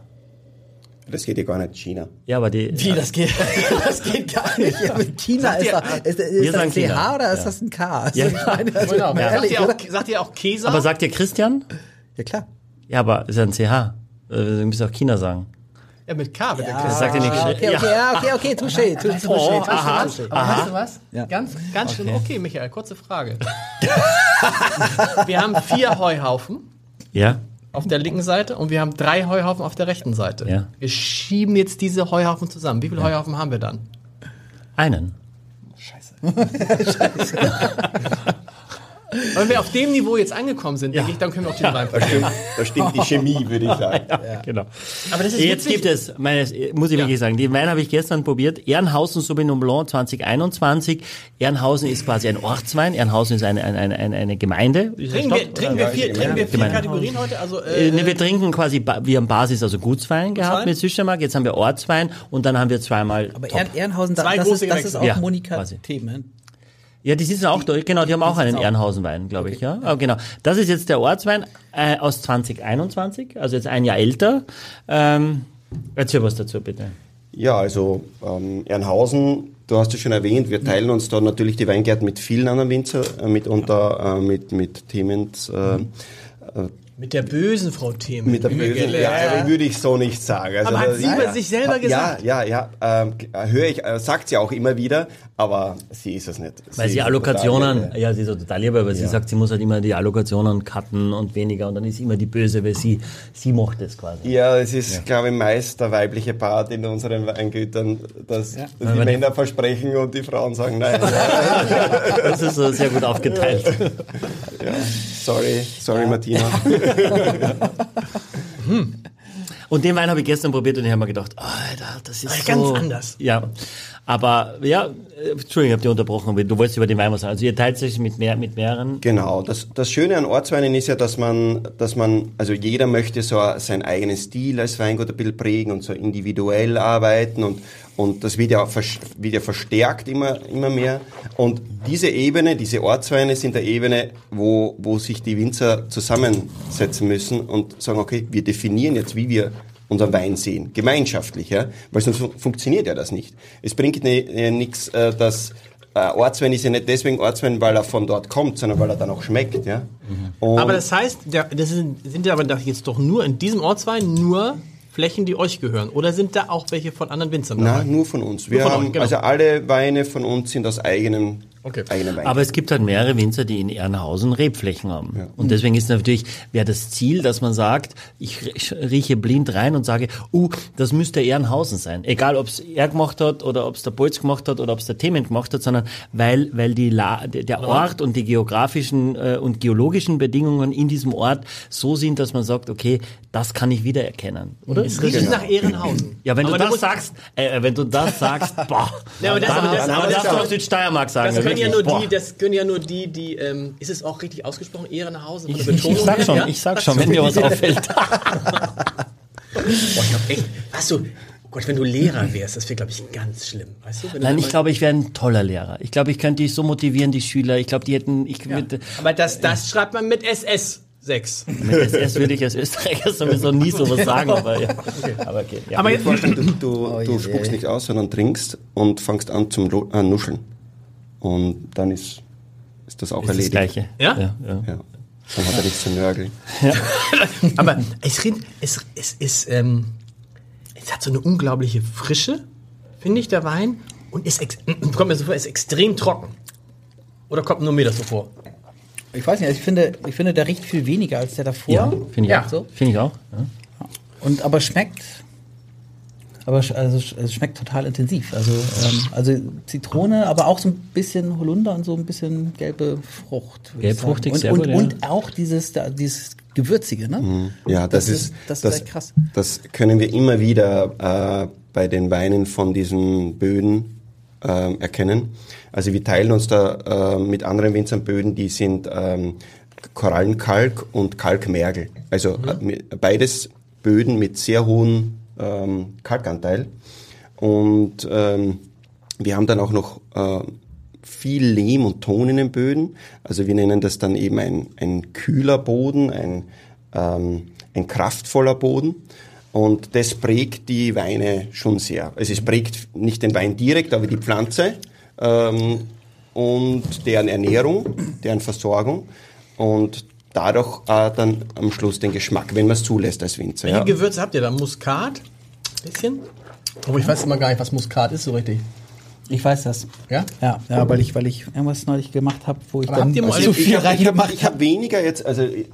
Das geht ja gar nicht, China. Ja, aber die. Wie, das geht, das geht gar nicht. Ja, mit China ist, ihr- da, ist, ist das ein CH oder ist Ja. das ein K? Also, Ja. ich meine, also, Genau. Sagt, ehrlich, ihr oder? auch, sagt ihr auch Käse? Aber sagt ihr Christian? Ja, klar. Ja, aber ist ja ein CH. Äh, Du müsst auch China sagen. ja, mit K wird der Ja, Käse. sagt ihr nicht. okay, okay, ja, okay, okay, touché, touché, touché, Oh, touché, aha. touché. Aber weißt du was? Ja. Ganz, ganz schlimm. Okay, Michael, kurze Frage. wir haben vier Heuhaufen Ja? Auf der linken Seite und wir haben drei Heuhaufen auf der rechten Seite. Ja. Wir schieben jetzt diese Heuhaufen zusammen. Wie viele Heuhaufen haben wir dann? Einen. Wenn wir auf dem Niveau jetzt angekommen sind, denke ich, dann können wir auch den Wein Da stimmt, da stimmt die Chemie, würde ich sagen. Genau. Aber das ist Jetzt witzig. gibt es, meine, muss ich wirklich sagen, den Wein habe ich gestern probiert. Ehrenhausen Sauvignon Blanc 2021. Ehrenhausen ist quasi ein Ortswein. Ehrenhausen ist eine, eine, eine, eine- Gemeinde. Trinken wir, trinken wir Ja, vier, ja, trinken wir vier. Kategorien heute? Also, Äh, ne, wir trinken quasi, wir haben Basis, also Gutswein gehabt mit Südsteiermark. Jetzt haben wir Ortswein und dann haben wir zweimal Aber Top. Ehren, Ehrenhausen, Zwei das, große ist, das ist auch Ja, Monika quasi. Themen. Ja, die sitzen auch da, genau, die haben auch einen Ehrenhausenwein, glaube ich, ja. Aber genau. Das ist jetzt der Ortswein äh, aus 2021, also jetzt ein Jahr älter. Ähm, erzähl was dazu, bitte. Ja, also ähm, Ernhausen, du hast es schon erwähnt, wir teilen uns da natürlich die Weingärten mit vielen anderen Winzer, äh, mitunter äh, mit, mit Themen, äh, mit der bösen Frau Themen. mit der bösen, ja, haben. würde ich so nicht sagen. Also, Aber hat sie über sich selber gesagt? Ja, ja, ja, ähm, höre ich, äh, sagt sie auch immer wieder, aber sie ist es nicht. Weil sie Allokationen, total, äh, ja, sie ist so total lieb, aber sie sagt, sie muss halt immer die Allokationen cutten und weniger und dann ist sie immer die Böse, weil sie, sie macht es quasi. Ja, es ist, glaube ich, meist der weibliche Part in unseren Weingütern, dass, dass die Aber die- Männer versprechen und die Frauen sagen nein. Das ist so sehr gut aufgeteilt. sorry, sorry, Martina. Und den Wein habe ich gestern probiert und ich habe mir gedacht, Alter, das ist so... ganz anders. Ja, aber ja, Entschuldigung, ich habe dich unterbrochen, aber du wolltest über den Wein was sagen. Also ihr teilt sich mit, mehr, mit mehreren... Genau, das, das Schöne an Ortsweinen ist ja, dass man, dass man, also jeder möchte so seinen eigenen Stil als Weingut ein bisschen prägen und so individuell arbeiten und, und das wird ja, wird ja verstärkt immer, immer mehr. Und diese Ebene, diese Ortsweine sind eine Ebene, wo, wo sich die Winzer zusammensetzen müssen und sagen, okay, wir definieren jetzt, wie wir unseren Wein sehen, gemeinschaftlich, ja, weil sonst fun- funktioniert ja das nicht. Es bringt ne, äh, nichts, äh, dass äh, Ortswein ist ja nicht deswegen Ortswein, weil er von dort kommt, sondern weil er dann auch schmeckt, ja. Und Aber das heißt, der, das sind, sind ja aber jetzt doch nur in diesem Ortswein nur Flächen, die euch gehören. Oder sind da auch welche von anderen Winzern dabei? na, nur von uns. Wir von haben, euch, genau. also alle Weine von uns sind aus eigenen, Okay. Aber es gibt halt mehrere Winzer, die in Ehrenhausen Rebflächen haben. Und deswegen ist natürlich, wäre das Ziel, dass man sagt, ich rieche blind rein und sage, uh, das müsste Ehrenhausen sein. Egal, ob es er gemacht hat oder ob es der Bolz gemacht hat oder ob es der Themen gemacht hat, sondern weil, weil die La der Ort und die geografischen äh, und geologischen Bedingungen in diesem Ort so sind, dass man sagt, okay, das kann ich wiedererkennen. Oder? Es riecht Genau. nach Ehrenhausen. Ja, wenn Aber du da das sagst, äh, wenn du das sagst, boah, Ja, aber das- dann, aber das- dann aber darfst das- du auch Südsteiermark sagen. Das können ja nur Boah. die, das können ja nur die, die, ähm, ist es auch richtig ausgesprochen, Ehrenhausen? Ich, ich, ich sag her, schon, ja? ich sag schon, wenn mir was auffällt. Boah, ich glaub echt, hast du, oh Gott, wenn du Lehrer wärst, das wäre, glaube ich, ganz schlimm, weißt du? Nein, ich glaube, ich wäre ein toller Lehrer. Ich glaube, ich könnte die so motivieren, die Schüler. Ich glaube, die hätten, ich mit, Aber das, das schreibt man mit SS 6. mit SS würde ich als Österreicher sowieso nie sowas sagen, aber ja. Aber okay. Ja. Aber Dir jetzt, vorstellen, du, du, Oh du spuckst nicht aus, sondern trinkst und fängst an zum Ru- äh, Nuscheln. Und dann ist, ist das auch ist das erledigt. Gleiche. Ja? ja, ja. Ja. Dann hat er nichts zu nörgeln. aber es, es, es ist, ähm, es hat so eine unglaubliche Frische, finde ich, der Wein. Und ist, ex kommt mir so vor, ist extrem trocken. Oder kommt nur mir das so vor? Ich weiß nicht, also ich finde, ich finde, der riecht viel weniger als der davor. Ja, finde ich Ja. auch. So. Finde ich auch. Ja. Und aber schmeckt. Aber also es schmeckt total intensiv. Also, ähm, also Zitrone, aber auch so ein bisschen Holunder und so ein bisschen gelbe Frucht. Gelbfruchtig, sehr und, gut, und, ja. und auch dieses, da, dieses Gewürzige, ne? Ja, das, Das ist, das ist das, echt krass. das können wir immer wieder äh, bei den Weinen von diesen Böden äh, erkennen. Also wir teilen uns da äh, mit anderen Winzern Böden, die sind ähm, Korallenkalk und Kalkmergel. Also äh, mit- beides Böden mit sehr hohem ähm, Kalkanteil. Und ähm, wir haben dann auch noch äh, viel Lehm und Ton in den Böden. Also wir nennen das dann eben ein, ein kühler Boden, ein, ähm, ein kraftvoller Boden. Und das prägt die Weine schon sehr. Also es prägt nicht den Wein direkt, aber die Pflanze ähm, und deren Ernährung, deren Versorgung und dadurch äh, dann am Schluss den Geschmack, wenn man es zulässt als Winzer. Welche Ja. Gewürze habt ihr da? Muskat? Bisschen? Aber ich weiß immer gar nicht, was Muskat ist so richtig. Ich weiß das. Ja? Ja, ja weil ich, weil ich irgendwas neulich gemacht habe, wo ich Aber dann habt ihr mal- zu ich viel ich habe reingemacht ich hab weniger jetzt, also äh,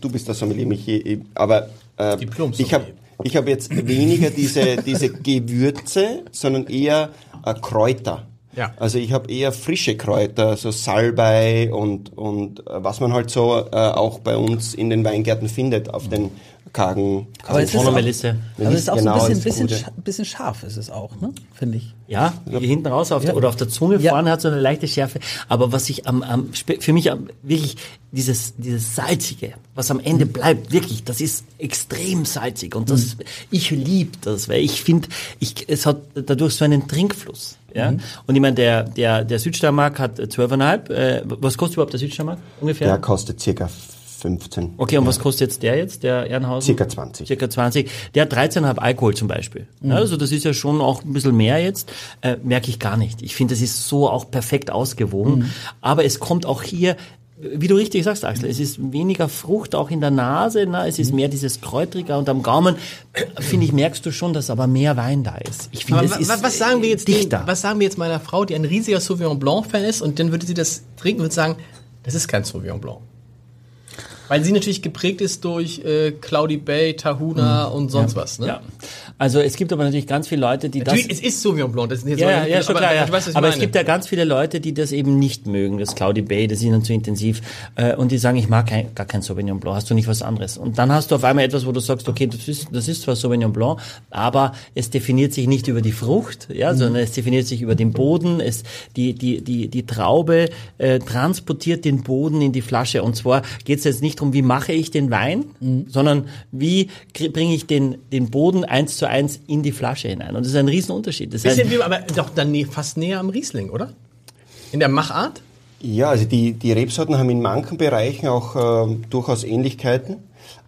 du bist das Sommelier, Michi, äh, aber äh, ich habe ich hab jetzt weniger diese, diese Gewürze, sondern eher äh, Kräuter. Ja. Also ich habe eher frische Kräuter, so Salbei und, und äh, was man halt so äh, auch bei uns in den Weingärten findet, auf den kargen, Aber es ist Vorne auch, Melisse. aber es ist auch Genau, so ein das bisschen, bisschen, bisschen scharf ist es auch, ne? Finde ich. Ja, hier hinten raus auf der, oder auf der Zunge Ja. vorne hat so eine leichte Schärfe. Aber was ich am, am für mich am, wirklich dieses dieses salzige, was am Ende bleibt, wirklich, das ist extrem salzig und das ich lieb das, weil ich finde, ich es hat dadurch so einen Trinkfluss. Ja? Und ich meine, der, der, der Südsteiermark hat 12,5. Äh, was kostet überhaupt der Südsteiermark ungefähr? Der kostet circa 15. Okay, und was kostet jetzt der jetzt, der Ehrenhausen? Circa 20. Circa 20. Der hat 13,5 Alkohol zum Beispiel. Ja, also das ist ja schon auch ein bisschen mehr jetzt. Äh, merke ich gar nicht. Ich finde, das ist so auch perfekt ausgewogen. Aber es kommt auch hier, wie du richtig sagst, Axel, es ist weniger Frucht auch in der Nase. Ne? Es ist mehr dieses Kräutriger und am Gaumen, finde ich, merkst du schon, dass aber mehr Wein da ist. Ich finde, es ist was sagen wir jetzt dichter. den- was sagen wir jetzt meiner Frau, die ein riesiger Sauvignon Blanc Fan ist und dann würde sie das trinken und sagen, das ist kein Sauvignon Blanc. Weil sie natürlich geprägt ist durch äh, Cloudy Bay, Tahuna Mhm. und sonst was. Ne? Ja. Also es gibt aber natürlich ganz viele Leute, die Natürlich, das... es ist Sauvignon Blanc. Das ist jetzt Ja, so- ja, schon aber, klar, ja. Ich aber meine. es gibt ja ganz viele Leute, die das eben nicht mögen, das Cloudy Bay, das ist ihnen zu intensiv, äh, und die sagen, ich mag kein, gar kein Sauvignon Blanc, hast du nicht was anderes? Und dann hast du auf einmal etwas, wo du sagst, okay, das ist, das ist zwar Sauvignon Blanc, aber es definiert sich nicht über die Frucht, ja, sondern es definiert sich über den Boden, es, die, die, die, die Traube äh, transportiert den Boden in die Flasche, und zwar geht es jetzt nicht darum, wie mache ich den Wein, sondern wie bringe ich den, den Boden eins zu eins in die Flasche hinein. Und das ist ein Riesenunterschied. Das heißt, Bisschen wie, aber doch dann fast näher am Riesling, oder? In der Machart? Ja, also die, die Rebsorten haben in manchen Bereichen auch äh, durchaus Ähnlichkeiten, äh,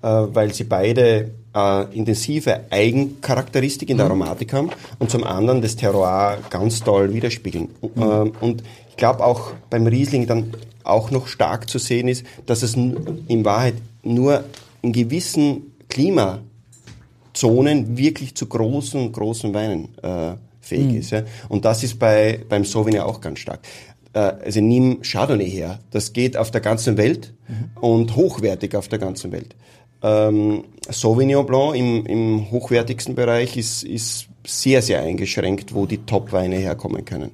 weil sie beide äh, intensive Eigencharakteristik in der Aromatik haben und zum anderen das Terroir ganz toll widerspiegeln. Ähm, und ich glaube auch beim Riesling dann auch noch stark zu sehen ist, dass es in Wahrheit nur in gewissen Klimazonen wirklich zu großen, großen Weinen äh, fähig ist. Ja? Und das ist bei, beim Sauvignon auch ganz stark. Äh, also nimm Chardonnay her. Das geht auf der ganzen Welt und hochwertig auf der ganzen Welt. Ähm, Sauvignon Blanc im, im hochwertigsten Bereich ist, ist sehr, sehr eingeschränkt, wo die Top-Weine herkommen können.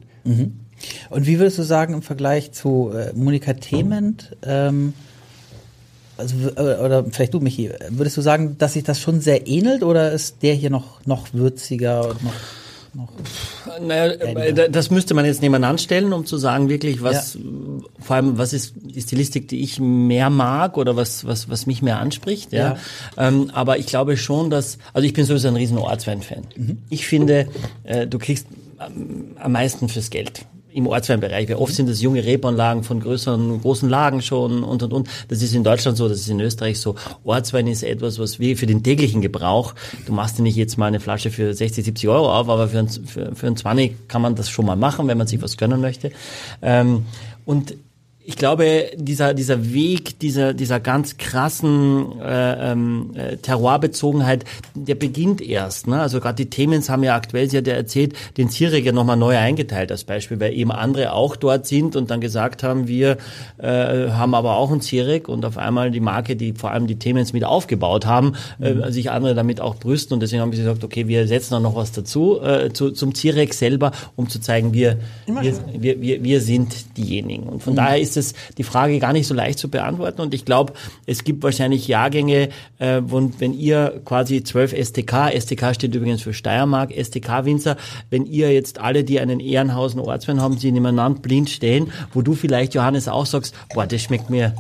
Und wie würdest du sagen im Vergleich zu äh, Monika Thement, ähm, also, äh, oder vielleicht du, Michi, würdest du sagen, dass sich das schon sehr ähnelt oder ist der hier noch, noch würziger und noch, noch Naja, äh, da- das müsste man jetzt nebeneinander stellen, um zu sagen wirklich, was, Ja. vor allem, was ist die Stilistik, die ich mehr mag oder was, was, was mich mehr anspricht, ja. Ähm, aber ich glaube schon, dass, also ich bin sowieso ein riesen Ortswein-Fan. Ich finde, äh, du kriegst am meisten fürs Geld. Im Ortsweinbereich, weil oft sind das junge Rebanlagen von größeren, großen Lagen schon und und und. Das ist in Deutschland so, das ist in Österreich so. Ortswein ist etwas, was wir für den täglichen Gebrauch, du machst dir nicht jetzt mal eine Flasche für 60, 70 Euro auf, aber für ein, für, für ein 20 kann man das schon mal machen, wenn man sich was gönnen möchte. Ähm, und ich glaube, dieser, dieser Weg, dieser, dieser ganz krassen äh, ähm, äh, Terroirbezogenheit, der beginnt erst. Ne? Also gerade die Themens haben ja aktuell, sie hat ja erzählt, den Ziereg ja nochmal neu eingeteilt als Beispiel, weil eben andere auch dort sind und dann gesagt haben, wir äh, haben aber auch einen Ziereg und auf einmal die Marke, die vor allem die Themens mit aufgebaut haben, äh, sich andere damit auch brüsten und deswegen haben sie gesagt, okay, wir setzen da noch was dazu äh, zu, zum Ziereg selber, um zu zeigen, wir, wir, wir, wir, wir sind diejenigen. Und von daher ist es die Frage gar nicht so leicht zu beantworten. Und ich glaube, es gibt wahrscheinlich Jahrgänge, äh, wo, wenn ihr quasi 12 STK, STK steht übrigens für Steiermark, STK-Winzer, wenn ihr jetzt alle, die einen Ehrenhausen Ortswein haben, sie nebeneinander blind stehen, wo du vielleicht, Johannes, auch sagst, boah, das schmeckt mir,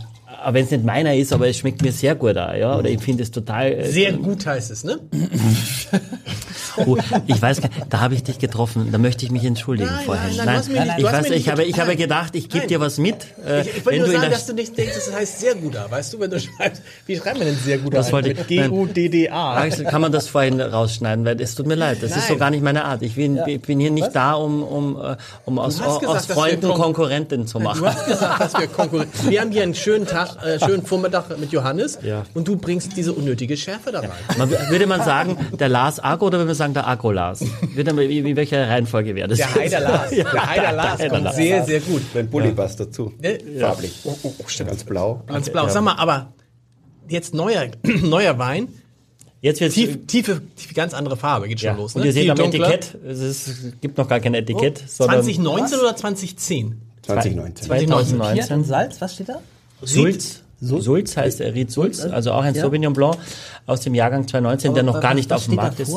wenn es nicht meiner ist, aber es schmeckt mir sehr gut da, ja, oder ich finde es total... Äh, Sehr gut heißt es, ne? Oh, ich weiß gar nicht, da habe ich dich getroffen, da möchte ich mich entschuldigen Nein, vorhin. nein, nein, mich nicht- ich weiß, ich habe, ich habe gedacht, ich gebe Nein. dir was mit. Äh, Ich, ich wollte nur sagen, dass du nicht denkst, das heißt sehr guter, weißt du, wenn du schreibst, wie schreibt man denn sehr guter? Das wollte nein. G-U-D-D-A. Kann man das vorhin rausschneiden, weil es tut mir leid, das ist so Nein. gar nicht meine Art. Ich bin, ich bin hier nicht da, um, um, äh, um aus, gesagt, aus dass Freunden Konkurrenten zu machen. Du hast gesagt, dass wir konkurrieren. Wir haben hier einen schönen Tag, äh, schönen Vormittag mit Johannes Ja. und du bringst diese unnötige Schärfe da rein. Man, würde man sagen, der Lars Agro oder würde man sagen, der Agro Lars? Würde man, wie, wie welche Reihenfolge wäre das? Der Heider Lars. Ja, der Heider Lars Heider kommt Lars. sehr, sehr gut. Dein Pulli passt dazu. Ne? Farblich. Ganz blau. Ganz blau. Sag mal, aber jetzt neuer, neuer Wein, Jetzt wird's, tief, tiefe, tiefe, ganz andere Farbe, geht schon ja. los. Und Ne? ihr seht Viel am dunkler. Etikett, es ist, gibt noch gar kein Oh, Etikett, sondern 2019 oder 2010? 2019. 2019. Hier in Salz, was steht da? Sulz. Sulz heißt er, Ried Sulz, also auch ein Ja. Sauvignon Blanc aus dem Jahrgang 2019, der noch gar nicht auf dem Markt ist.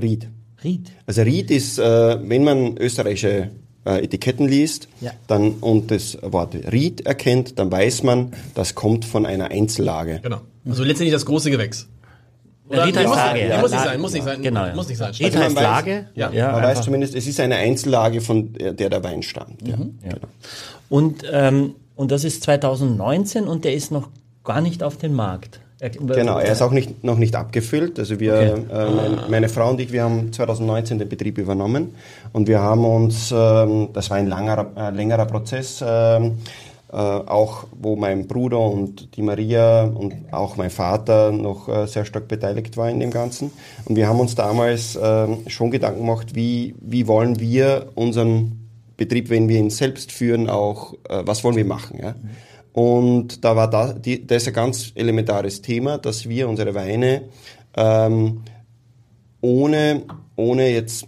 Ried. Ried. Also Ried ist, äh, wenn man österreichische äh, Etiketten liest Ja. dann, und das Wort Ried erkennt, dann weiß man, das kommt von einer Einzellage. Genau. Also letztendlich das große Gewächs. Der Ried heißt muss, Lage. ja. muss nicht sein, muss nicht sein. Genau. ja. Muss nicht sein. Ried Also man heißt weiß- Lage. Ja. Man weiß einfach. zumindest, es ist eine Einzellage, von der der, Wein stammt. Ja. Genau. Und, ähm, und das ist 2019 und der ist noch gar nicht auf den Markt. Er- Genau, er ist auch nicht, noch nicht abgefüllt. Also wir, Okay. äh, mein, meine Frau und ich, wir haben 2019 den Betrieb übernommen und wir haben uns, ähm, das war ein langer, äh, längerer Prozess, ähm, äh, auch wo mein Bruder und die Maria und auch mein Vater noch äh, sehr stark beteiligt war in dem Ganzen. Und wir haben uns damals ähm, schon Gedanken gemacht, wie, wie wollen wir unseren Betrieb, wenn wir ihn selbst führen, auch, äh, was wollen wir machen. Ja? Und da war da, die, das ein ganz elementares Thema, dass wir unsere Weine ähm, ohne, ohne jetzt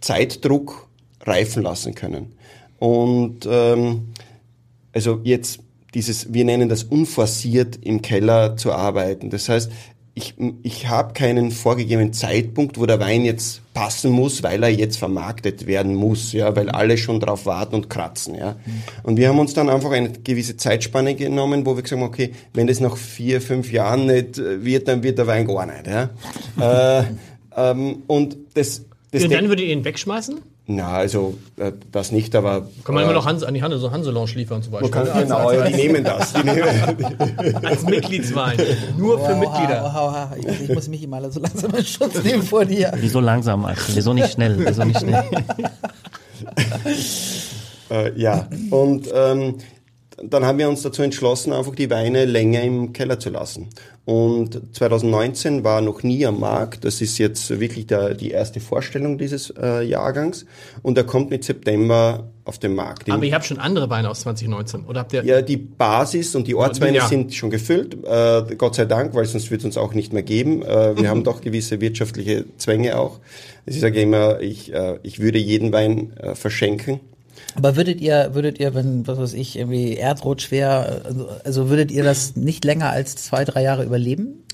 Zeitdruck reifen lassen können. Und ähm, also jetzt dieses, wir nennen das unforciert im Keller zu arbeiten. Das heißt, ich, ich habe keinen vorgegebenen Zeitpunkt, wo der Wein jetzt passen muss, weil er jetzt vermarktet werden muss, ja, weil alle schon drauf warten und kratzen, ja. Und wir haben uns dann einfach eine gewisse Zeitspanne genommen, wo wir gesagt haben, okay, wenn das nach vier, fünf Jahren nicht wird, dann wird der Wein gar nicht, ja. äh, ähm, und das, das Und dann würdet ihr ihn wegschmeißen? Na, also äh, das nicht, aber Kann man äh, immer noch Hans, an die Hand so Hanselounge liefern zum Beispiel. kann, genau, ja, die nehmen das. Die nehmen, Als Mitgliedswein. Nur für Mitglieder. Oha, oha. Ich, ich muss mich mal so langsam in Schutz nehmen vor dir. Wieso langsam, Axel? Wieso nicht schnell? Wieso nicht schnell? Äh, ja, und ähm, dann haben wir uns dazu entschlossen, einfach die Weine länger im Keller zu lassen. Und 2019 war noch nie am Markt. Das ist jetzt wirklich der, die erste Vorstellung dieses äh, Jahrgangs. Und er kommt mit September auf den Markt. Aber ihr habt schon andere Weine aus 2019. Oder habt ihr. Ja, die Basis und die Ortsweine Ja. sind schon gefüllt, äh, Gott sei Dank, weil sonst wird es uns auch nicht mehr geben. Äh, wir haben doch gewisse wirtschaftliche Zwänge auch. Ich sage immer, ich, äh, ich würde jeden Wein äh, verschenken. Aber würdet ihr, würdet ihr, wenn, was weiß ich, irgendwie Erdrutsch wäre, also, also würdet ihr das nicht länger als zwei, drei Jahre überleben?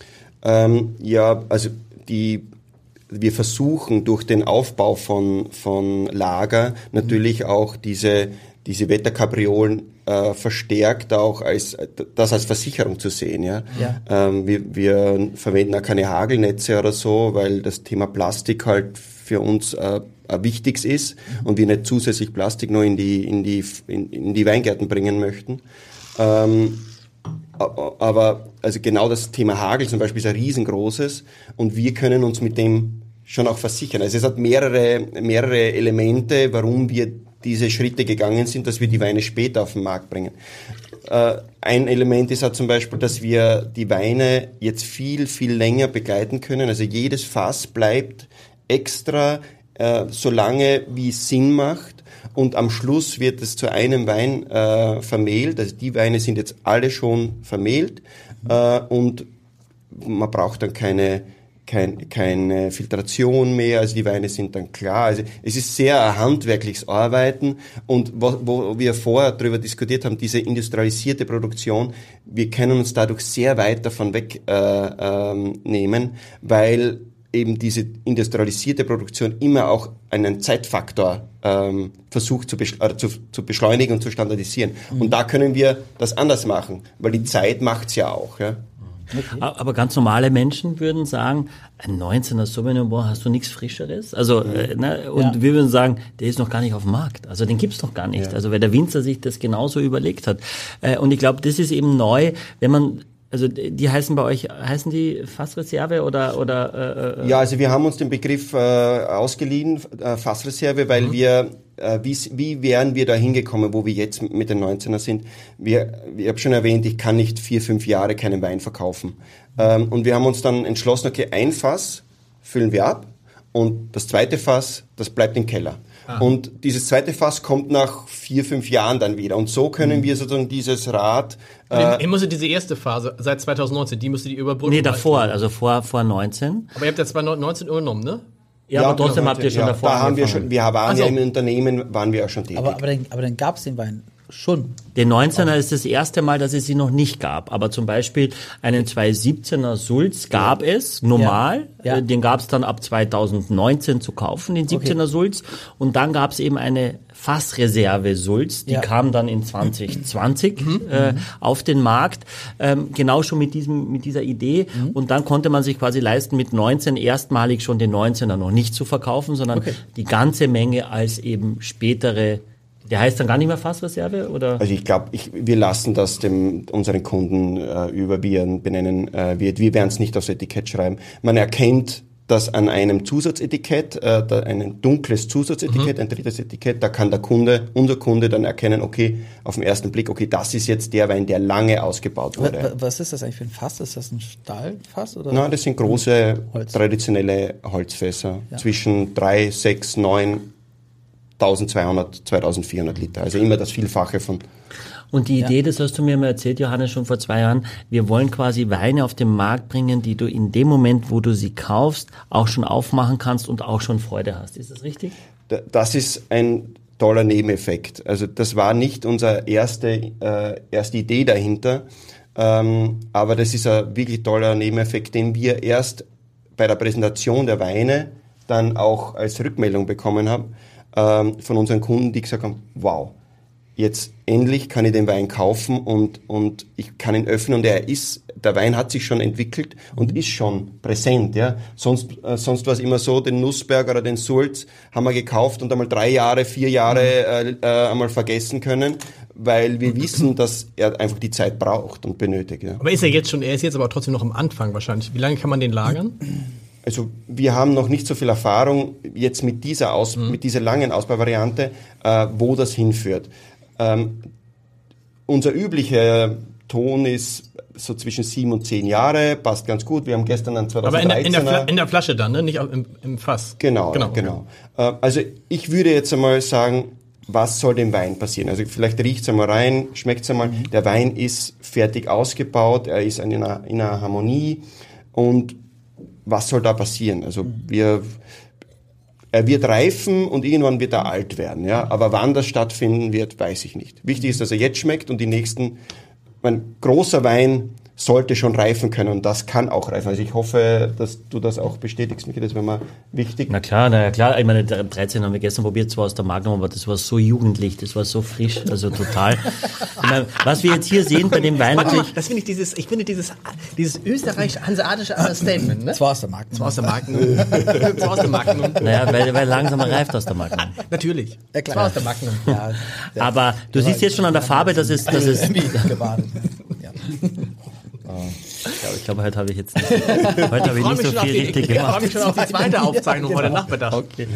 Ähm, ja, also die, wir versuchen durch den Aufbau von, von Lager natürlich auch diese, diese Wetterkapriolen äh, verstärkt auch als das als Versicherung zu sehen. Ja? Ja. Ähm, wir, wir verwenden auch keine Hagelnetze oder so, weil das Thema Plastik halt für uns äh, wichtiges ist und wir nicht zusätzlich Plastik noch in die, in die, in, in die Weingärten bringen möchten. Ähm, aber also genau das Thema Hagel zum Beispiel ist ein riesengroßes und wir können uns mit dem schon auch versichern. Also es hat mehrere, mehrere Elemente, warum wir diese Schritte gegangen sind, dass wir die Weine später auf den Markt bringen. Äh, ein Element ist auch zum Beispiel, dass wir die Weine jetzt viel, viel länger begleiten können. Also jedes Fass bleibt extra äh, so lange, wie es Sinn macht. Und am Schluss wird es zu einem Wein äh, vermehlt. Also die Weine sind jetzt alle schon vermehlt äh, und man braucht dann keine, kein, keine Filtration mehr. Also die Weine sind dann klar. Also es ist sehr ein handwerkliches Arbeiten und wo, wo wir vorher darüber diskutiert haben, diese industrialisierte Produktion, wir können uns dadurch sehr weit davon wegnehmen, äh, ähm, weil eben diese industrialisierte Produktion immer auch einen Zeitfaktor ähm, versucht zu, äh, zu, zu beschleunigen und zu standardisieren. Und da können wir das anders machen, weil die Zeit macht's ja auch. Ja? Aber ganz normale Menschen würden sagen, ein 19er Sauvignon Blanc, hast du nichts Frischeres? Also, äh, ne, und Ja. wir würden sagen, der ist noch gar nicht auf dem Markt. Also den gibt's noch gar nicht. Also weil der Winzer sich das genauso überlegt hat. Äh, und ich glaube, das ist eben neu, wenn man also die heißen bei euch, heißen die Fassreserve oder oder äh, äh, Ja, also wir haben uns den Begriff äh, ausgeliehen, äh, Fassreserve, weil wir, äh, wie, wie wären wir da hingekommen, wo wir jetzt mit den 19er sind? Wir, ich habe schon erwähnt, ich kann nicht vier, fünf Jahre keinen Wein verkaufen. Ähm, und wir haben uns dann entschlossen, okay, ein Fass füllen wir ab und das zweite Fass, das bleibt im Keller. Und dieses zweite Fass kommt nach vier, fünf Jahren dann wieder. Und so können wir sozusagen dieses Rad Ihr, ihr musstet diese erste Phase seit 2019, die musstet ihr überbrücken. nee, davor, also vor vor 19. Aber ihr habt ja 2019 übernommen, ne? Ja, aber trotzdem habt ihr schon ja, davor Da haben wir schon, wir waren Also- ja im Unternehmen, waren wir auch schon tätig. Aber, aber dann, aber dann gab es den Wein schon. Den 19er ist das erste Mal, dass es sie noch nicht gab. Aber zum Beispiel einen 217er Sulz gab es, normal. Ja. Äh, Den gab es dann ab 2019 zu kaufen, den 17er Sulz. Und dann gab es eben eine Fassreserve Sulz, die Ja. kam dann in 2020 äh, auf den Markt. Ähm, genau schon mit diesem, mit dieser Idee. Und dann konnte man sich quasi leisten, mit 19 erstmalig schon den 19er noch nicht zu verkaufen, sondern die ganze Menge als eben spätere der heißt dann gar nicht mehr Fassreserve oder? Also ich glaube, ich, wir lassen das dem unseren Kunden äh, über, wie er benennen äh, wird. Wir werden es nicht aufs Etikett schreiben. Man erkennt das an einem Zusatzetikett, äh, da, ein dunkles Zusatzetikett, ein drittes Etikett, da kann der Kunde, unser Kunde dann erkennen, okay, auf den ersten Blick, okay, das ist jetzt der Wein, der lange ausgebaut wurde. wa- Was ist das eigentlich für ein Fass? Ist das ein Stahlfass? Oder? Na, das sind große, Holz. traditionelle Holzfässer. Zwischen drei, sechs, neun, 1200, 2400 Liter. Also immer das Vielfache von. Und die Idee, das hast du mir mal erzählt, Johannes, schon vor zwei Jahren, wir wollen quasi Weine auf den Markt bringen, die du in dem Moment, wo du sie kaufst, auch schon aufmachen kannst und auch schon Freude hast. Ist das richtig? Da- Das ist ein toller Nebeneffekt. Also das war nicht unsere erste, äh, erste Idee dahinter, ähm, aber das ist ein wirklich toller Nebeneffekt, den wir erst bei der Präsentation der Weine dann auch als Rückmeldung bekommen haben ähm, von unseren Kunden, die gesagt haben, wow, jetzt endlich kann ich den Wein kaufen und, und ich kann ihn öffnen und er ist, der Wein hat sich schon entwickelt und ist schon präsent, ja. Sonst, äh, sonst war es immer so, den Nussberg oder den Sulz haben wir gekauft und einmal drei Jahre, vier Jahre äh, äh, einmal vergessen können, weil wir wissen, dass er einfach die Zeit braucht und benötigt, ja. Aber ist er jetzt schon, er ist jetzt aber trotzdem noch am Anfang wahrscheinlich. Wie lange kann man den lagern? Also wir haben noch nicht so viel Erfahrung jetzt mit dieser, Aus mit dieser langen Ausbauvariante, äh, wo das hinführt. Ähm, unser üblicher Ton ist so zwischen sieben und zehn Jahre, passt ganz gut. Wir haben gestern einen 2013er. Aber in der, in, der in der Flasche dann, ne? nicht im, im Fass. Genau, genau. genau. Äh, Also ich würde jetzt einmal sagen, was soll dem Wein passieren? Also vielleicht riecht's einmal rein, schmeckt's einmal. Mhm. Der Wein ist fertig ausgebaut, er ist in einer, in einer Harmonie. Und was soll da passieren? Also Mhm. wir, er wird reifen und irgendwann wird er alt werden. Ja? Aber wann das stattfinden wird, weiß ich nicht. Wichtig ist, dass er jetzt schmeckt und die nächsten, mein großer Wein sollte schon reifen können und das kann auch reifen. Also ich hoffe, dass du das auch bestätigst, Michi, das wäre mal wichtig. Na klar, na klar. Ich meine, der 13 haben wir gestern probiert, zwar aus der Magnum, aber das war so jugendlich, das war so frisch, also total. Ich meine, was wir jetzt hier sehen bei dem Wein Warte mal, natürlich, das finde ich dieses, ich finde dieses, dieses österreichisch-hanseatische Understatement, ne? Zwar aus der Markt. Zwar aus der Magnum. Zwar aus der Magnum. naja, weil, weil langsam reift aus der Magnum. Natürlich. Ja, klar. Zwar aus der Magnum. Ja, Aber du siehst jetzt schon an der Farbe, dass es, dass es, gebadet. Ja. Ja, ich glaube, heute habe ich jetzt nicht, heute habe ich nicht mich, so schon auf viel die- richtig ich freue gemacht. mich schon auf die zweite Aufzeichnung heute Nachmittag. Okay.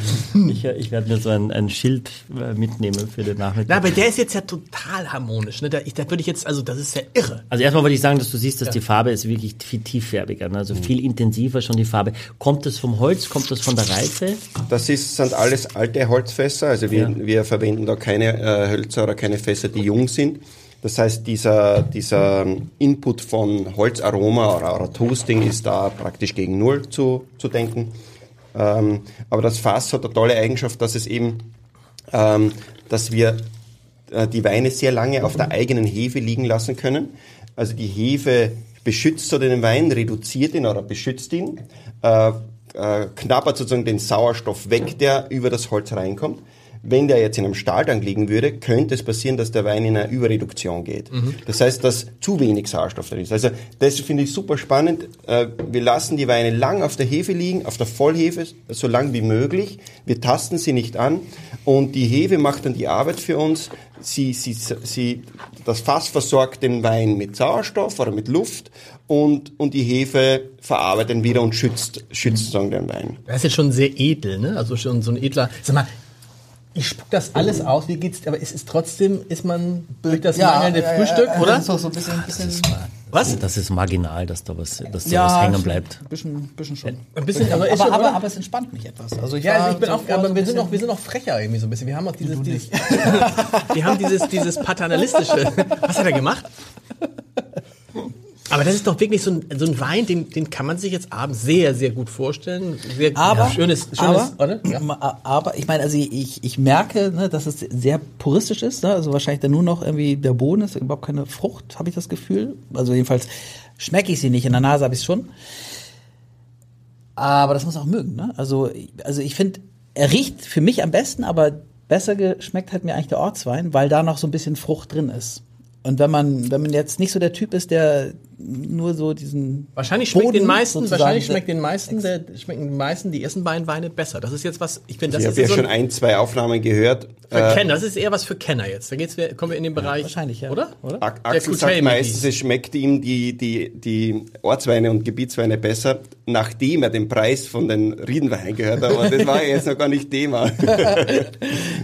Ich, ich werde mir so ein, ein Schild äh, mitnehmen für den Na, Nachmittag. aber der ist jetzt ja total harmonisch. Ne? Da, ich, da würde ich jetzt, also das ist ja irre. Also erstmal wollte ich sagen, dass du siehst, dass die Farbe ist wirklich viel tieffärbiger, ne? also viel intensiver schon die Farbe. Kommt das vom Holz, kommt das von der Reife? Das ist, sind alles alte Holzfässer, also wir, Ja. wir verwenden da keine äh, Hölzer oder keine Fässer, die jung sind. Das heißt, dieser, dieser Input von Holzaroma oder, oder Toasting ist da praktisch gegen Null zu, zu denken. Ähm, aber das Fass hat eine tolle Eigenschaft, dass es eben, ähm, dass wir äh, die Weine sehr lange auf der eigenen Hefe liegen lassen können. Also die Hefe beschützt so den Wein, reduziert ihn oder beschützt ihn, äh, äh, knabbert sozusagen den Sauerstoff weg, der über das Holz reinkommt. Wenn der jetzt in einem Stahltank liegen würde, könnte es passieren, dass der Wein in eine Überreduktion geht. Das heißt, dass zu wenig Sauerstoff drin ist. Also das finde ich super spannend. Äh, Wir lassen die Weine lang auf der Hefe liegen, auf der Vollhefe, so lang wie möglich. Wir tasten sie nicht an und die Hefe macht dann die Arbeit für uns. Sie, sie, sie, das Fass versorgt den Wein mit Sauerstoff oder mit Luft und, und die Hefe verarbeitet ihn wieder und schützt, schützt sozusagen den Wein. Das ist jetzt schon sehr edel, ne? Also schon so ein edler. Sag mal, ich spuck das alles aus, wie geht's, aber es ist trotzdem, ist man durch das mangelnde Frühstück, oder? Das ist auch so ein bisschen, bisschen Was? Das ist marginal, dass da was, dass da ja, was hängen bleibt. Ein bisschen, bisschen schon. Ein bisschen, aber, ist aber, schon, aber, aber es entspannt mich etwas. Also ich Ja, also ich bin auch, aber so wir sind noch, wir sind noch frecher irgendwie so ein bisschen. Wir haben auch dieses, dieses wir haben dieses, dieses paternalistische. Was hat er gemacht? Aber das ist doch wirklich so ein, so ein Wein, den, den kann man sich jetzt abends sehr, sehr gut vorstellen. Sehr Aber, schönes, schönes, aber, oder? Ja. aber ich meine, also ich, ich merke, ne, dass es sehr puristisch ist. Ne? Also wahrscheinlich dann nur noch irgendwie der Boden ist, überhaupt keine Frucht, habe ich das Gefühl. Also jedenfalls schmecke ich sie nicht. In der Nase habe ich es schon. Aber das muss auch mögen. Ne? Also, also ich finde, er riecht für mich am besten, aber besser geschmeckt hat mir eigentlich der Ortswein, weil da noch so ein bisschen Frucht drin ist. Und wenn man, wenn man jetzt nicht so der Typ ist, der nur so diesen Wahrscheinlich schmeckt Boden den meisten, wahrscheinlich schmeckt den meisten, der, schmecken den meisten die ersten beiden Weine besser. Das ist jetzt was, ich finde, das Ich ist habe ja so schon ein, zwei Aufnahmen gehört. für Äh, Kenner, das ist eher was für Kenner jetzt. Da geht's, wir- kommen wir in den Bereich, wahrscheinlich, ja. oder? Axel sagt meistens, es schmeckt ihm die, die, die Ortsweine und Gebietsweine besser, nachdem er den Preis von den Riedenweinen gehört hat. Aber das war ja jetzt noch gar nicht Thema.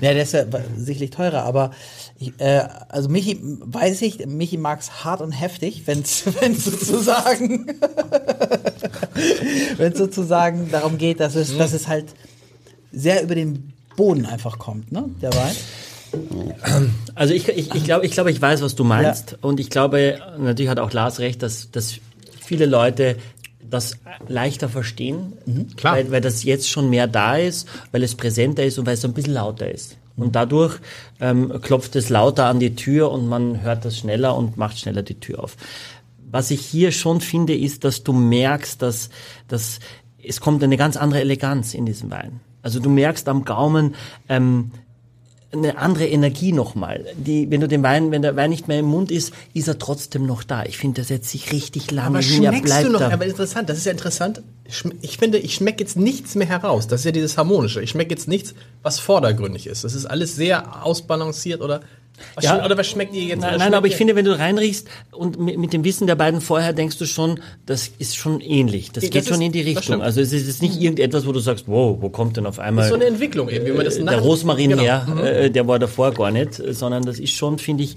Ja, der ist ja sicherlich teurer, aber ich, äh, also Michi, weiß ich, Michi mag's hart und heftig, wenn's, wenn's sozusagen, wenn's sozusagen darum geht, dass es, dass es halt sehr über den Boden einfach kommt, ne? Der Wein. Also ich, ich, ich glaube, ich, glaube, ich weiß, was du meinst. Und ich glaube, natürlich hat auch Lars recht, dass, dass viele Leute das leichter verstehen, Klar. Weil, weil das jetzt schon mehr da ist, weil es präsenter ist und weil es so ein bisschen lauter ist. Und dadurch ähm, klopft es lauter an die Tür und man hört das schneller und macht schneller die Tür auf. Was ich hier schon finde, ist, dass du merkst, dass, dass es kommt eine ganz andere Eleganz in diesem Wein. Also du merkst am Gaumen, ähm, eine andere Energie nochmal. Die, wenn du den Wein, wenn der Wein nicht mehr im Mund ist, ist er trotzdem noch da. Ich finde, der setzt sich richtig lange Aber hin. Er schmeckst bleibt du noch, da. aber interessant, das ist ja interessant. Ich finde, ich schmecke jetzt nichts mehr heraus. Das ist ja dieses Harmonische. Ich schmecke jetzt nichts, was vordergründig ist. Das ist alles sehr ausbalanciert oder was, Ja. oder was schmeckt ihr jetzt? Nein, nein, aber ich finde, wenn du reinriechst und mit, mit dem Wissen der beiden vorher denkst du schon, das ist schon ähnlich. Das Das geht schon ist- in die das Richtung. Also es ist jetzt nicht irgendetwas, wo du sagst, wow, wo kommt denn auf einmal so eine Entwicklung eben, wie man das äh, der Rosmarin Genau. her, äh, der war davor gar nicht, äh, sondern das ist schon, finde ich,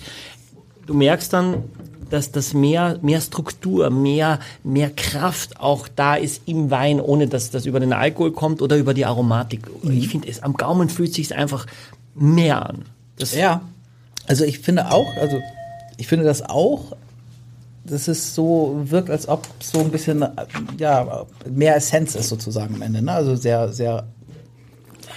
du merkst dann, dass das mehr, mehr Struktur, mehr, mehr Kraft auch da ist im Wein, ohne dass das über den Alkohol kommt oder über die Aromatik. Ich finde, es am Gaumen fühlt sich einfach mehr an. Das, Ja. Also ich finde auch, also ich finde das auch, dass es so wirkt, als ob so ein bisschen, ja, mehr Essenz ist sozusagen am Ende, ne? Also sehr, sehr.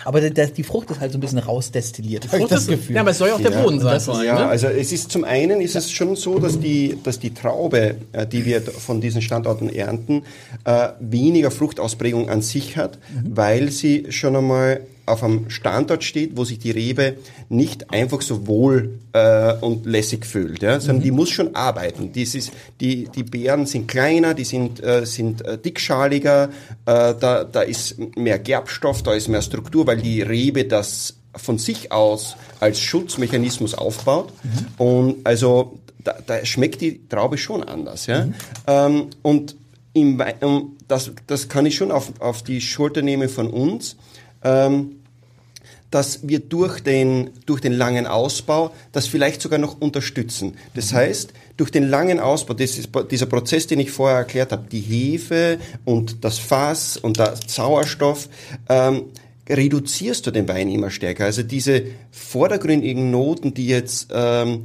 Aber der, die Frucht ist halt so ein bisschen rausdestilliert, Frucht das ist- Gefühl. Ja, aber es soll ja auch der Ja, Boden sein. ist- allem, Ja, ne? also es ist zum einen ist es schon so, dass die, dass die Traube, äh, die wir von diesen Standorten ernten, äh, weniger Fruchtausprägung an sich hat, weil sie schon einmal auf einem Standort steht, wo sich die Rebe nicht einfach so wohl äh, und lässig fühlt, ja, sondern die muss schon arbeiten. Dies ist, die, die Beeren sind kleiner, die sind, äh, sind äh, dickschaliger, äh, da, da ist mehr Gerbstoff, da ist mehr Struktur, weil die Rebe das von sich aus als Schutzmechanismus aufbaut. Und also da, da schmeckt die Traube schon anders. Ja? Ähm, und im, das, das kann ich schon auf, auf die Schulter nehmen von uns. Ähm, dass wir durch den, durch den langen Ausbau das vielleicht sogar noch unterstützen. Das heißt, durch den langen Ausbau, dieser Prozess, den ich vorher erklärt habe, die Hefe und das Fass und der Sauerstoff, ähm, reduzierst du den Wein immer stärker. Also diese vordergründigen Noten, die jetzt, ähm,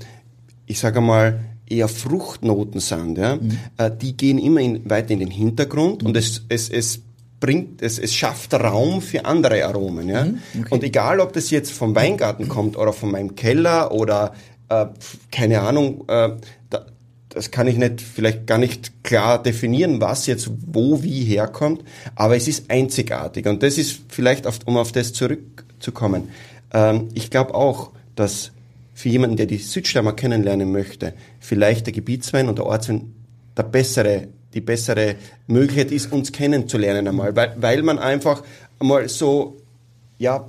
ich sage mal, eher Fruchtnoten sind, ja, äh, die gehen immer in, weiter in den Hintergrund und es, es, es bringt, es, es schafft Raum für andere Aromen. Ja? Und egal, ob das jetzt vom Weingarten kommt oder von meinem Keller oder äh, keine Ahnung, äh, da, das kann ich nicht, vielleicht gar nicht klar definieren, was jetzt wo wie herkommt, aber es ist einzigartig. Und das ist vielleicht, auf, um auf das zurückzukommen, ähm, ich glaube auch, dass für jemanden, der die Südsteimer kennenlernen möchte, vielleicht der Gebietswein und der Ortswein der bessere, die bessere Möglichkeit ist, uns kennenzulernen einmal, weil, weil man einfach mal so, ja,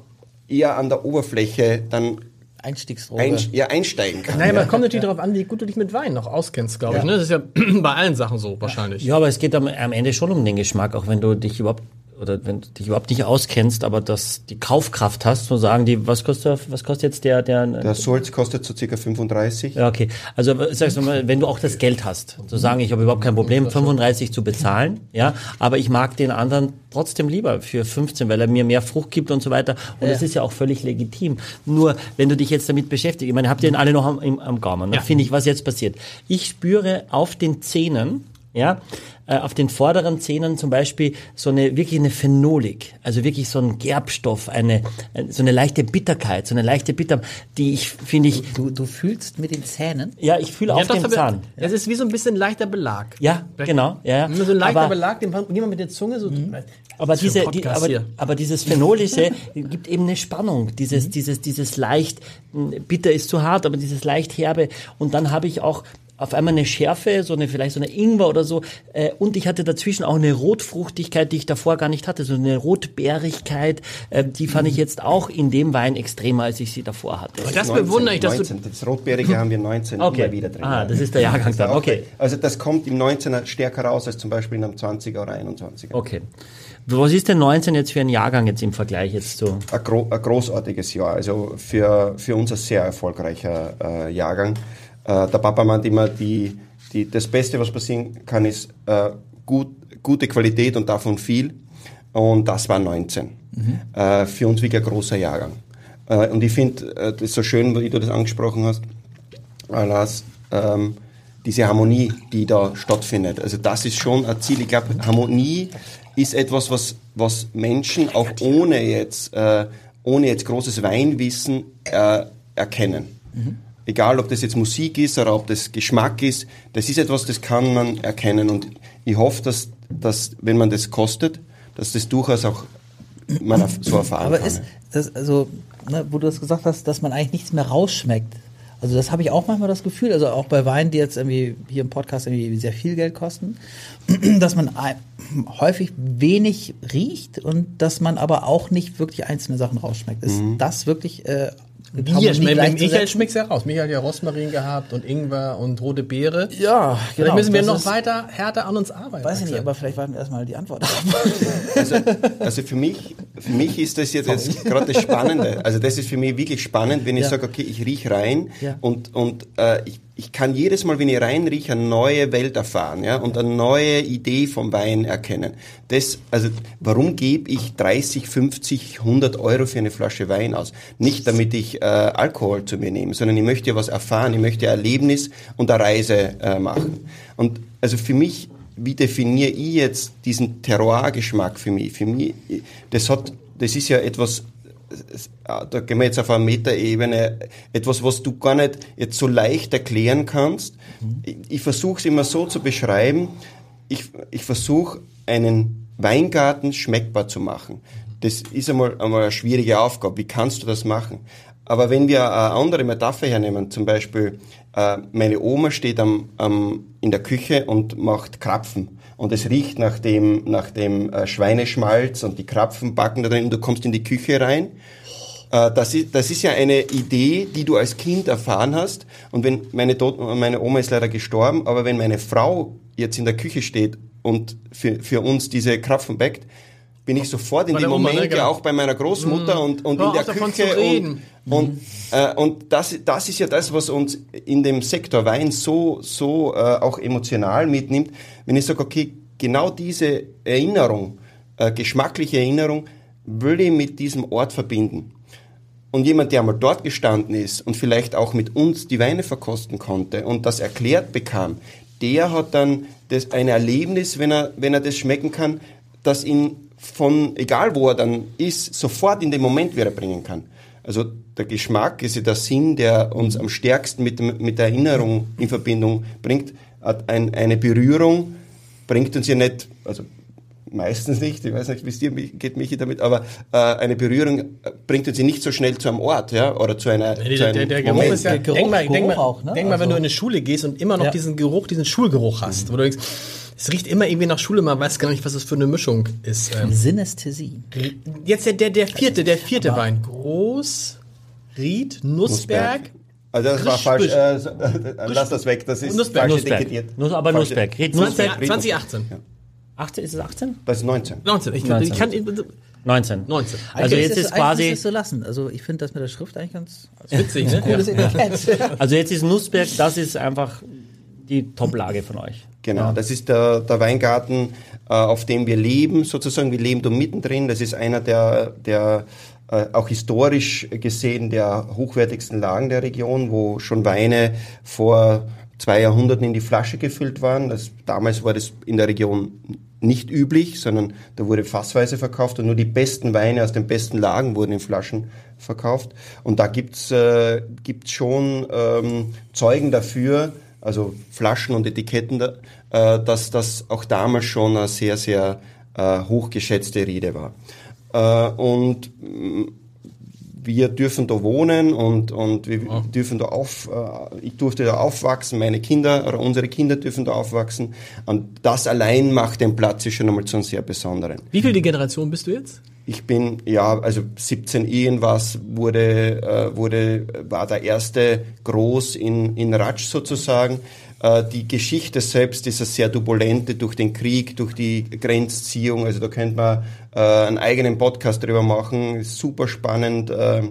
eher an der Oberfläche dann Einstiegsdroge. ein, ja, einsteigen kann. Naja, ja. man kommt natürlich darauf an, wie gut du dich mit Wein noch auskennst, glaube ich. Ne? Das ist ja bei allen Sachen so wahrscheinlich. Ja, aber es geht am, am Ende schon um den Geschmack, auch wenn du dich überhaupt oder wenn du dich überhaupt nicht auskennst, aber dass die Kaufkraft hast, zu sagen, die was kostet was kostet jetzt der der, Der Sulz kostet so circa 35. ja, okay. Also sagst du mal, wenn du auch das Geld hast, zu sagen, ich habe überhaupt kein Problem, 35 zu bezahlen, ja, aber ich mag den anderen trotzdem lieber für 15, weil er mir mehr Frucht gibt und so weiter. Und das ist ja auch völlig legitim. Nur, wenn du dich jetzt damit beschäftigst, ich meine, habt ihr den alle noch am, am Gaumen, ne? Ja. finde ich, was jetzt passiert. Ich spüre auf den Zähnen, ja, äh, auf den vorderen Zähnen zum Beispiel so eine wirklich eine Phenolik, also wirklich so ein Gerbstoff, eine äh, so eine leichte Bitterkeit, so eine leichte Bitter, die ich finde ich, Du, du fühlst mit den Zähnen. ja, ich fühle auf das dem Zahn. Das ist wie so ein bisschen leichter Belag. Ja, genau, ja, ja. Wenn man so ein leichter Aber- Belag, den man mit der Zunge so. Aber, für ein diese, die, aber, aber dieses Phenolische gibt eben eine Spannung. Dieses, dieses, dieses leicht, mh, bitter ist zu hart, aber dieses leicht herbe. Und dann habe ich auch auf einmal eine Schärfe, so eine, vielleicht so eine Ingwer oder so. Äh, und ich hatte dazwischen auch eine Rotfruchtigkeit, die ich davor gar nicht hatte. So eine Rotbeerigkeit, äh, die fand ich jetzt auch in dem Wein extremer, als ich sie davor hatte. das bewundere ich, dass du- 19. Das Rotbeerige haben wir 19 Okay. immer wieder drin. Ah, das ist der Jahrgang dann, auch- okay. Also das kommt im 19er stärker raus als zum Beispiel in einem 20er oder 21er. Okay. Was ist denn 19 jetzt für ein Jahrgang jetzt im Vergleich jetzt zu? ein, gro ein großartiges Jahr, also für, für uns ein sehr erfolgreicher äh, Jahrgang. Äh, der Papa meint immer, die, die, das Beste, was passieren kann, ist äh, gut, gute Qualität und davon viel. Und das war 19. Äh, für uns wirklich ein großer Jahrgang. Äh, und ich finde äh, das so schön, wie du das angesprochen hast, äh, Lars, ähm, diese Harmonie, die da stattfindet. Also das ist schon ein Ziel. Ich glaube, Harmonie ist etwas, was, was Menschen auch ohne jetzt, äh, ohne jetzt großes Weinwissen äh, erkennen. Egal, ob das jetzt Musik ist oder ob das Geschmack ist, das ist etwas, das kann man erkennen. Und ich hoffe, dass, dass wenn man das kostet, dass das durchaus auch man so erfahren Aber kann. ist das, also, ne, wo du das gesagt hast, dass man eigentlich nichts mehr rausschmeckt. Also das habe ich auch manchmal das Gefühl, also auch bei Weinen, die jetzt irgendwie hier im Podcast irgendwie sehr viel Geld kosten, dass man häufig wenig riecht und dass man aber auch nicht wirklich einzelne Sachen rausschmeckt. Ist Mhm. das wirklich äh, mit, mit Michael schmeckt's ja raus. Michael hat ja Rosmarin gehabt und Ingwer und rote Beere. Ja, Vielleicht genau. müssen wir Das noch weiter härter an uns arbeiten. Weiß ich nicht, aber vielleicht warten wir erstmal die Antwort ab. Also, also für mich, für mich ist das jetzt, jetzt gerade das Spannende. Also das ist für mich wirklich spannend, wenn ich Ja. sage, okay, ich riech rein Ja. und, und äh, ich, ich kann jedes Mal, wenn ich reinrieche, eine neue Welt erfahren ja, und eine neue Idee vom Wein erkennen. Das, also warum gebe ich 30, 50, 100 Euro für eine Flasche Wein aus? Nicht damit ich äh, Alkohol zu mir nehme, sondern ich möchte ja was erfahren, ich möchte ein Erlebnis und eine Reise äh, machen. Und also für mich wie definiere ich jetzt diesen Terroir-Geschmack für mich? Für mich, das hat, das ist ja etwas, da gehen wir jetzt auf eine Metaebene, etwas, was du gar nicht jetzt so leicht erklären kannst. Ich, ich versuche es immer so zu beschreiben, ich, ich versuche einen Weingarten schmeckbar zu machen. Das ist einmal, einmal eine schwierige Aufgabe. Wie kannst du das machen? Aber wenn wir eine andere Metapher hernehmen, zum Beispiel, äh, meine Oma steht am, am, in der Küche und macht Krapfen. Und es riecht nach dem, nach dem äh, Schweineschmalz und die Krapfen backen da drin. Du kommst in die Küche rein. Äh, das, ist, das ist ja eine Idee, die du als Kind erfahren hast. Und wenn meine, Tot meine Oma ist leider gestorben, aber wenn meine Frau jetzt in der Küche steht und für, für uns diese Krapfen backt, bin ich sofort in dem Moment ne, genau. ja auch bei meiner Großmutter und, und Hör in der Küche und, und, äh, und das, das ist ja das, was uns in dem Sektor Wein so, so äh, auch emotional mitnimmt. Wenn ich sage, okay, genau diese Erinnerung, äh, geschmackliche Erinnerung, will ich mit diesem Ort verbinden. Und jemand, der einmal dort gestanden ist und vielleicht auch mit uns die Weine verkosten konnte und das erklärt bekam, der hat dann das, ein Erlebnis, wenn er, wenn er das schmecken kann, das ihn von, egal wo er dann ist, sofort in den Moment wieder bringen kann. Also der Geschmack ist ja der Sinn, der uns am stärksten mit, mit der Erinnerung in Verbindung bringt. Ein, eine Berührung bringt uns ja nicht, also meistens nicht, ich weiß nicht, wie es dir geht, Michi, damit, aber äh, eine Berührung äh, bringt uns ja nicht so schnell zu einem Ort, ja, oder zu einer zu Der, Geruch ist ja, Geruch- denk mal, denk mal, Geruch auch, ne? denk mal wenn Also- du in eine Schule gehst und immer noch Ja. diesen Geruch, diesen Schulgeruch hast, wo du denkst, es riecht immer irgendwie nach Schule, man weiß gar nicht, was das für eine Mischung ist. Ähm, Synästhesie. jetzt der, der, der vierte, der vierte Wein. Groß, Ried, Nussberg. Also das war Frisch- falsch, äh, so- äh, lass das weg, das ist Nussberg, falsch Nussberg. etikettiert. Nuss, aber Falsche- Nussberg. Red 20, Nussberg. 2018. 18, ist es 18? Das ist 19. 19. Ich, 19. ich kann, 19. 19. Also Eigentlich jetzt ist es- eigentlich quasi, müsstest du lassen. Also ich finde das mit der Schrift eigentlich ganz Witzig, ne? cooles Etikett. also jetzt ist Nussberg, das ist einfach die Top-Lage von euch. Genau, das ist der, der Weingarten, äh, auf dem wir leben, sozusagen. Wir leben da mittendrin. Das ist einer der, der äh, auch historisch gesehen der hochwertigsten Lagen der Region, wo schon Weine vor zwei Jahrhunderten in die Flasche gefüllt waren. Das, damals war das in der Region nicht üblich, sondern da wurde fassweise verkauft und nur die besten Weine aus den besten Lagen wurden in Flaschen verkauft. Und da gibt's äh, gibt's schon ähm, Zeugen dafür, also Flaschen und Etiketten, äh, dass das auch damals schon eine sehr, sehr äh, hochgeschätzte Rede war. Äh, und mh, wir dürfen da wohnen und, und wir dürfen da auf, äh, ich durfte da aufwachsen, meine Kinder oder unsere Kinder dürfen da aufwachsen. Und das allein macht den Platz schon einmal zu einem sehr besonderen. Wie viel die Generation bist du jetzt? Ich bin, ja, also 17 irgendwas wurde, äh, wurde, war der erste groß in, in Ratsch sozusagen. Äh, die Geschichte selbst ist eine sehr turbulente durch den Krieg, durch die Grenzziehung. Also da könnte man äh, einen eigenen Podcast drüber machen. Ist super spannend. Äh,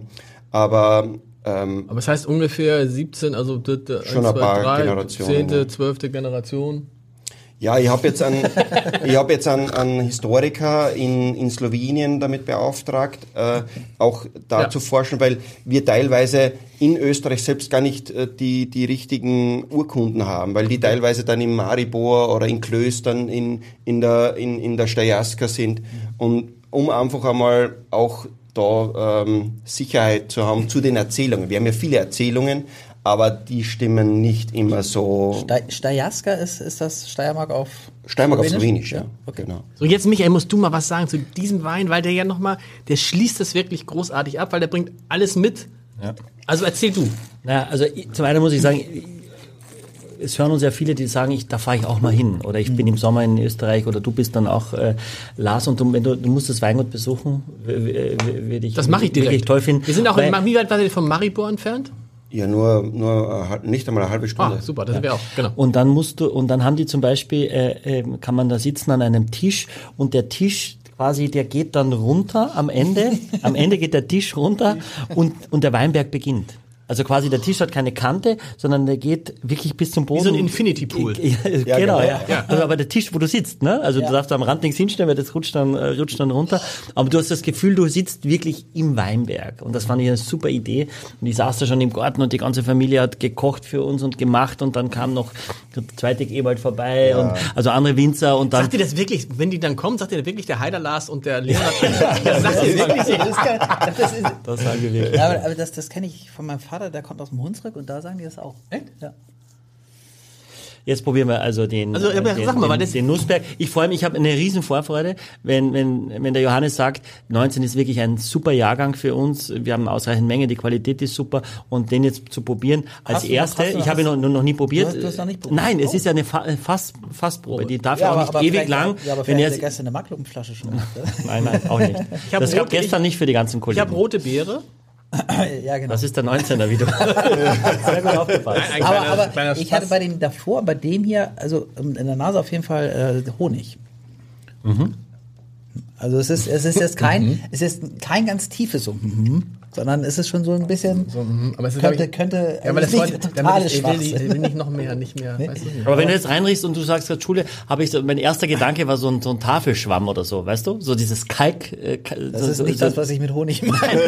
aber ähm, Aber es heißt ungefähr 17, also d- d- Schon eins, ein zwei, paar drei, Generationen, zehnte, ja. zwölfte Generation. Ja, ich habe jetzt einen, ich hab jetzt einen, einen Historiker in, in Slowenien damit beauftragt, äh, auch da Ja. zu forschen, weil wir teilweise in Österreich selbst gar nicht äh, die, die richtigen Urkunden haben, weil die teilweise dann in Maribor oder in Klöstern in, in, der, in, in der Steierska sind. Und um einfach einmal auch da ähm, Sicherheit zu haben zu den Erzählungen. Wir haben ja viele Erzählungen, aber die stimmen nicht immer so. Ste Steierska ist, ist das Steiermark auf Steiermark auf Slowenisch, ja. Okay. Genau. So, jetzt Michael, musst du mal was sagen zu diesem Wein, weil der ja nochmal, der schließt das wirklich großartig ab, weil der bringt alles mit. Also erzähl du. Naja, also zum einen muss ich sagen, es hören uns ja viele, die sagen, ich, da fahre ich auch mal hin. Oder ich bin im Sommer in Österreich oder du bist dann auch äh, Lars und du, wenn du, du musst das Weingut besuchen, würde ich Das mache ich direkt. wirklich toll finden. Wir sind auch, Weil- in, wie weit war der von Maribor entfernt? Ja, nur, nur äh, halb- nicht einmal eine halbe Stunde. Ah, super, da sind wir auch. Genau. Und dann musst du, und dann haben die zum Beispiel, äh, äh, kann man da sitzen an einem Tisch und der Tisch quasi, der geht dann runter am Ende. am Ende geht der Tisch runter und, und der Weinberg beginnt. Also quasi der Tisch hat keine Kante, sondern der geht wirklich bis zum Boden. so ein Infinity Pool. Ja, Ja, genau, genau. ja. Also aber der Tisch, wo du sitzt, ne? Also du darfst am Rand nichts hinstellen, weil das rutscht dann, äh, rutscht dann runter. Aber du hast das Gefühl, du sitzt wirklich im Weinberg. Und das fand ich eine super Idee. Und ich saß da schon im Garten und die ganze Familie hat gekocht für uns und gemacht und dann kam noch der zweite Ewald vorbei und also andere Winzer und dann Sagt ihr das wirklich, wenn die dann kommen, sagt ihr wirklich der Heider Lars und der Leonard? das sagt ihr wirklich. Das, kann, das, ist, das sagen wir wirklich. ja, aber, aber das, das kenne ich von meinem Vater, der kommt aus dem Hunsrück und da sagen die das auch. Echt? Ja. Jetzt probieren wir also den, Also, aber äh, den, sag mal, den, das- den Nussberg. Ich freue mich, ich habe eine riesen Vorfreude, wenn, wenn, wenn der Johannes sagt, 19 ist wirklich ein super Jahrgang für uns. Wir haben ausreichend Menge, die Qualität ist super und den jetzt zu probieren als Hast noch- erste. du- ich habe ihn noch, noch nie probiert. Du hast- du hast noch nicht probiert? Nein, es Oh. ist ja eine Fa äh, Fass, Fassprobe. Die darf ja, auch nicht ewig vielleicht- lang. Ja, aber wenn er er gestern eine Magnumflasche schon gemacht. nein, nein, auch nicht. Das gab gestern nicht für die ganzen Ich Kollegen. habe rote Beere. ja, genau. das ist der 19er, wie du. Sehr gut aufgepasst. Ein aber kleiner- aber kleiner ich hatte bei dem davor, bei dem hier, also in der Nase auf jeden Fall äh, Honig. Also es ist, es ist jetzt kein, es ist kein ganz tiefes so, mhm, sondern es ist schon so ein bisschen, Aber es ist, könnte, ich- könnte, Ja, aber das nicht wollte, totale ich, ich, will, Schwachsinn. ich will nicht noch mehr, nicht mehr. Weißt du? Aber wenn du jetzt reinriechst und du sagst gerade Schule, habe ich so, mein erster Gedanke war so ein, so ein Tafelschwamm oder so, weißt du? So dieses Kalk. Äh, Kal- Das so, ist so, nicht so, das, was ich mit Honig meine.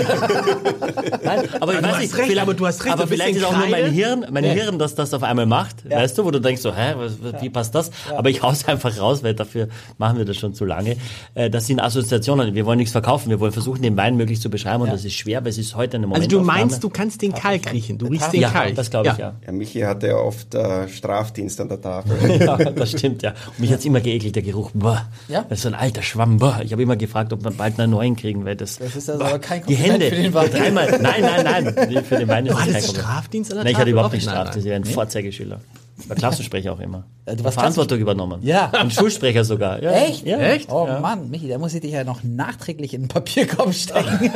Nein, aber ich weiß nicht, recht, vielleicht, aber du hast recht, aber so vielleicht ist auch nur mein. Hirn, mein Ja. Hirn, dass das auf einmal macht, weißt du, wo du denkst so, hä, wie passt das? Aber ich hau's einfach raus, weil dafür machen wir das schon zu lange. Äh, Das sind Assoziationen. Wir wollen nichts verkaufen, wir wollen versuchen, den Wein möglichst zu beschreiben und das ist schwer, weil es ist heute eine Also Momentaufnahme. du meinst, du kannst den Kalk riechen. Du riechst den ja, Kalk. das glaube ich ja. Ja, Michi hatte ja oft äh, Strafdienst an der Tafel. ja. Das stimmt, ja. Und mich hat's immer geekelt, der Geruch. Boah, Ja? Das ist so ein alter Schwamm. Boah. Ich habe immer gefragt, ob wir bald einen neuen kriegen, weil das. Das ist also boah, aber kein Die Kompliment Hände. für den Wein. Dreimal. Nein, nein, nein. Für den Wein ist Du das kein. Strafdienst an der Nein, ich hatte Tafel? überhaupt nicht Strafdienst. Ich war ein Vorzeigeschüler. Ich war Klassensprecher auch immer. Du warst Verantwortung übernommen. Ja. Und Schulsprecher sogar. Ja. Echt? Ja. Echt? Oh Mann, Michi, da muss ich dich ja noch nachträglich in den Papierkorb stecken.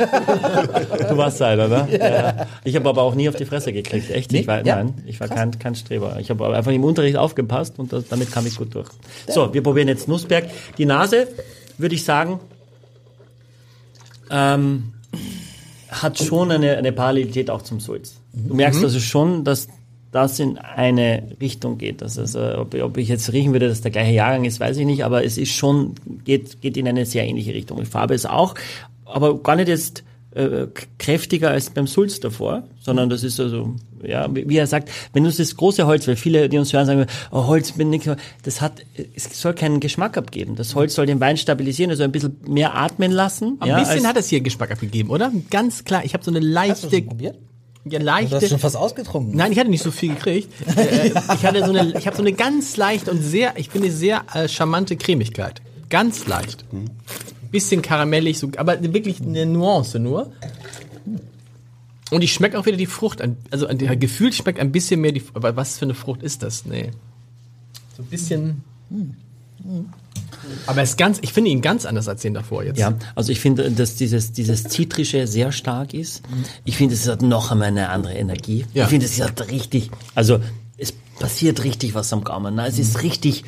Du warst einer, ne? Ja. Ich habe aber auch nie auf die Fresse gekriegt. Echt? Nee? Ich war, Ja? Nein, ich war kein, kein Streber. Ich habe einfach im Unterricht aufgepasst und das, damit kam ich gut durch. So, wir probieren jetzt Nussberg. Die Nase, würde ich sagen, ähm, hat schon eine, eine Parallelität auch zum Sulz. Du merkst also schon, dass das in eine Richtung geht. Das ist, äh, ob, ob ich jetzt riechen würde, dass der gleiche Jahrgang ist, weiß ich nicht, aber es ist schon, geht, geht in eine sehr ähnliche Richtung. Die Farbe ist auch, aber gar nicht jetzt äh, kräftiger als beim Sulz davor, sondern das ist also, ja, wie wie er sagt, wenn du das große Holz, weil viele, die uns hören, sagen, oh, Holz bin nicht, das hat, es soll keinen Geschmack abgeben. Das Holz soll den Wein stabilisieren, also ein bisschen mehr atmen lassen. Ein ja, bisschen hat es hier Geschmack abgegeben, oder? Ganz klar. Ich habe so eine Hast du leichte, ja, Du hast schon fast ausgetrunken. Nein, ich hatte nicht so viel gekriegt. äh, ich hatte so eine, ich habe so eine ganz leichte und sehr, ich finde sehr äh, charmante Cremigkeit. Ganz leicht. Bisschen karamellig, so, aber wirklich eine Nuance nur. Und ich schmecke auch wieder die Frucht. Also an der gefühlt schmeckt ein bisschen mehr die. Aber was für eine Frucht ist das? Nee. So ein bisschen. Aber es ist ganz, ich finde ihn ganz anders als den davor jetzt. Ja, also ich finde, dass dieses, dieses Zitrische sehr stark ist. Ich finde, es hat noch einmal eine andere Energie. Ja. Ich finde, es hat richtig, also es passiert richtig was am Gaumen. Na, Es ist richtig,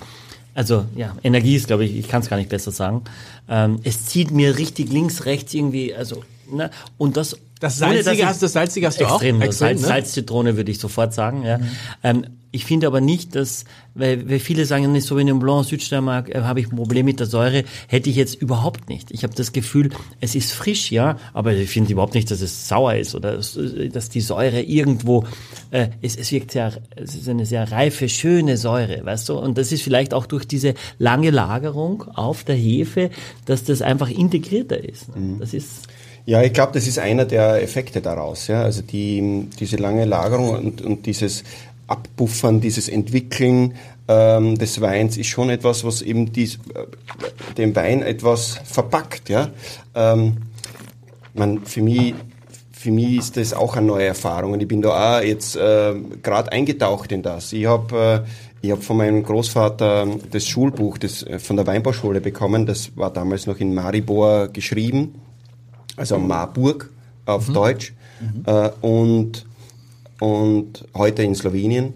also ja, Energie ist, glaube ich, ich kann es gar nicht besser sagen. Ähm, es zieht mir richtig links, rechts irgendwie, also Ne? Und das Das ohne, Salzige ich- hast, das Salzige hast du auch? Extrem, Extrem, Salz, ne? Salz-Zitrone würde ich sofort sagen. Ja. Ähm, ich finde aber nicht, dass, weil, weil viele sagen, nicht Sauvignon Blanc, Südsteiermark, äh, habe ich ein Problem mit der Säure, hätte ich jetzt überhaupt nicht. Ich habe das Gefühl, es ist frisch, ja, aber ich finde überhaupt nicht, dass es sauer ist oder äh, dass die Säure irgendwo, äh, es, es wirkt sehr, es ist eine sehr reife, schöne Säure, weißt du, und das ist vielleicht auch durch diese lange Lagerung auf der Hefe, dass das einfach integrierter ist. ne? Das ist, Ja, ich glaube, das ist einer der Effekte daraus. Ja? Also die, diese lange Lagerung und, und dieses Abpuffern, dieses Entwickeln ähm, des Weins ist schon etwas, was eben dies, äh, den Wein etwas verpackt. Ja? Ähm, man, für mich für mich ist das auch eine neue Erfahrung und ich bin da auch jetzt äh, gerade eingetaucht in das. Ich habe äh, ich hab von meinem Großvater das Schulbuch das, äh, von der Weinbauschule bekommen. Das war damals noch in Maribor geschrieben, also Marburg auf Deutsch äh, und, und heute in Slowenien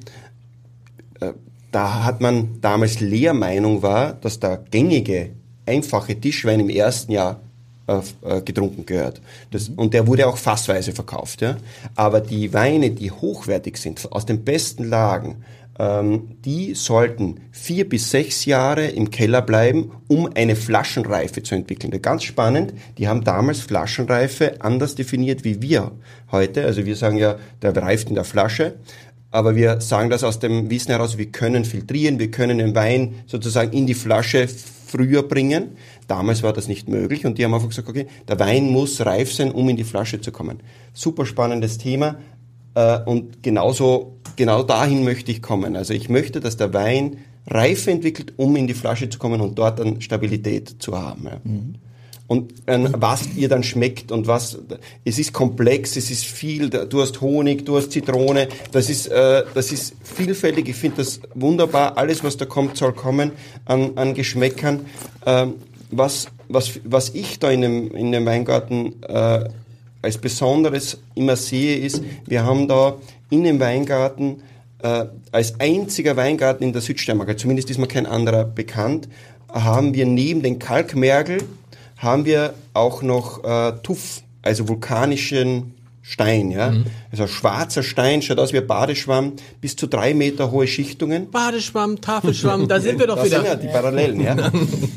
da hat man damals Lehrmeinung war, dass der gängige, einfache Tischwein im ersten Jahr äh, äh, getrunken gehört. Das, und der wurde auch fassweise verkauft. Ja? Aber die Weine, die hochwertig sind, aus den besten Lagen, die sollten vier bis sechs Jahre im Keller bleiben, um eine Flaschenreife zu entwickeln. Ganz spannend, die haben damals Flaschenreife anders definiert wie wir heute. Also wir sagen ja, der reift in der Flasche. Aber wir sagen das aus dem Wissen heraus, wir können filtrieren, wir können den Wein sozusagen in die Flasche früher bringen. Damals war das nicht möglich und die haben einfach gesagt, okay, der Wein muss reif sein, um in die Flasche zu kommen. Super spannendes Thema äh, und genauso, genau dahin möchte ich kommen. Also ich möchte, dass der Wein Reife entwickelt, um in die Flasche zu kommen und dort dann Stabilität zu haben. Ja. Und ähm, was ihr dann schmeckt und was, es ist komplex, es ist viel, du hast Honig, du hast Zitrone, das ist, äh, das ist vielfältig, ich finde das wunderbar, alles was da kommt, soll kommen an, an Geschmäckern. Ähm, was, was, was ich da in dem, in dem Weingarten äh, als Besonderes immer sehe, ist, wir haben da in dem Weingarten äh, als einziger Weingarten in der Südsteiermark, zumindest ist mir kein anderer bekannt, haben wir neben den Kalkmergel haben wir auch noch äh, Tuff, also vulkanischen Stein, ja. Also schwarzer Stein, schaut aus wie ein Badeschwamm, bis zu drei Meter hohe Schichtungen. Badeschwamm, Tafelschwamm, da sind wir doch Da wieder. sind ja die Parallelen, ja.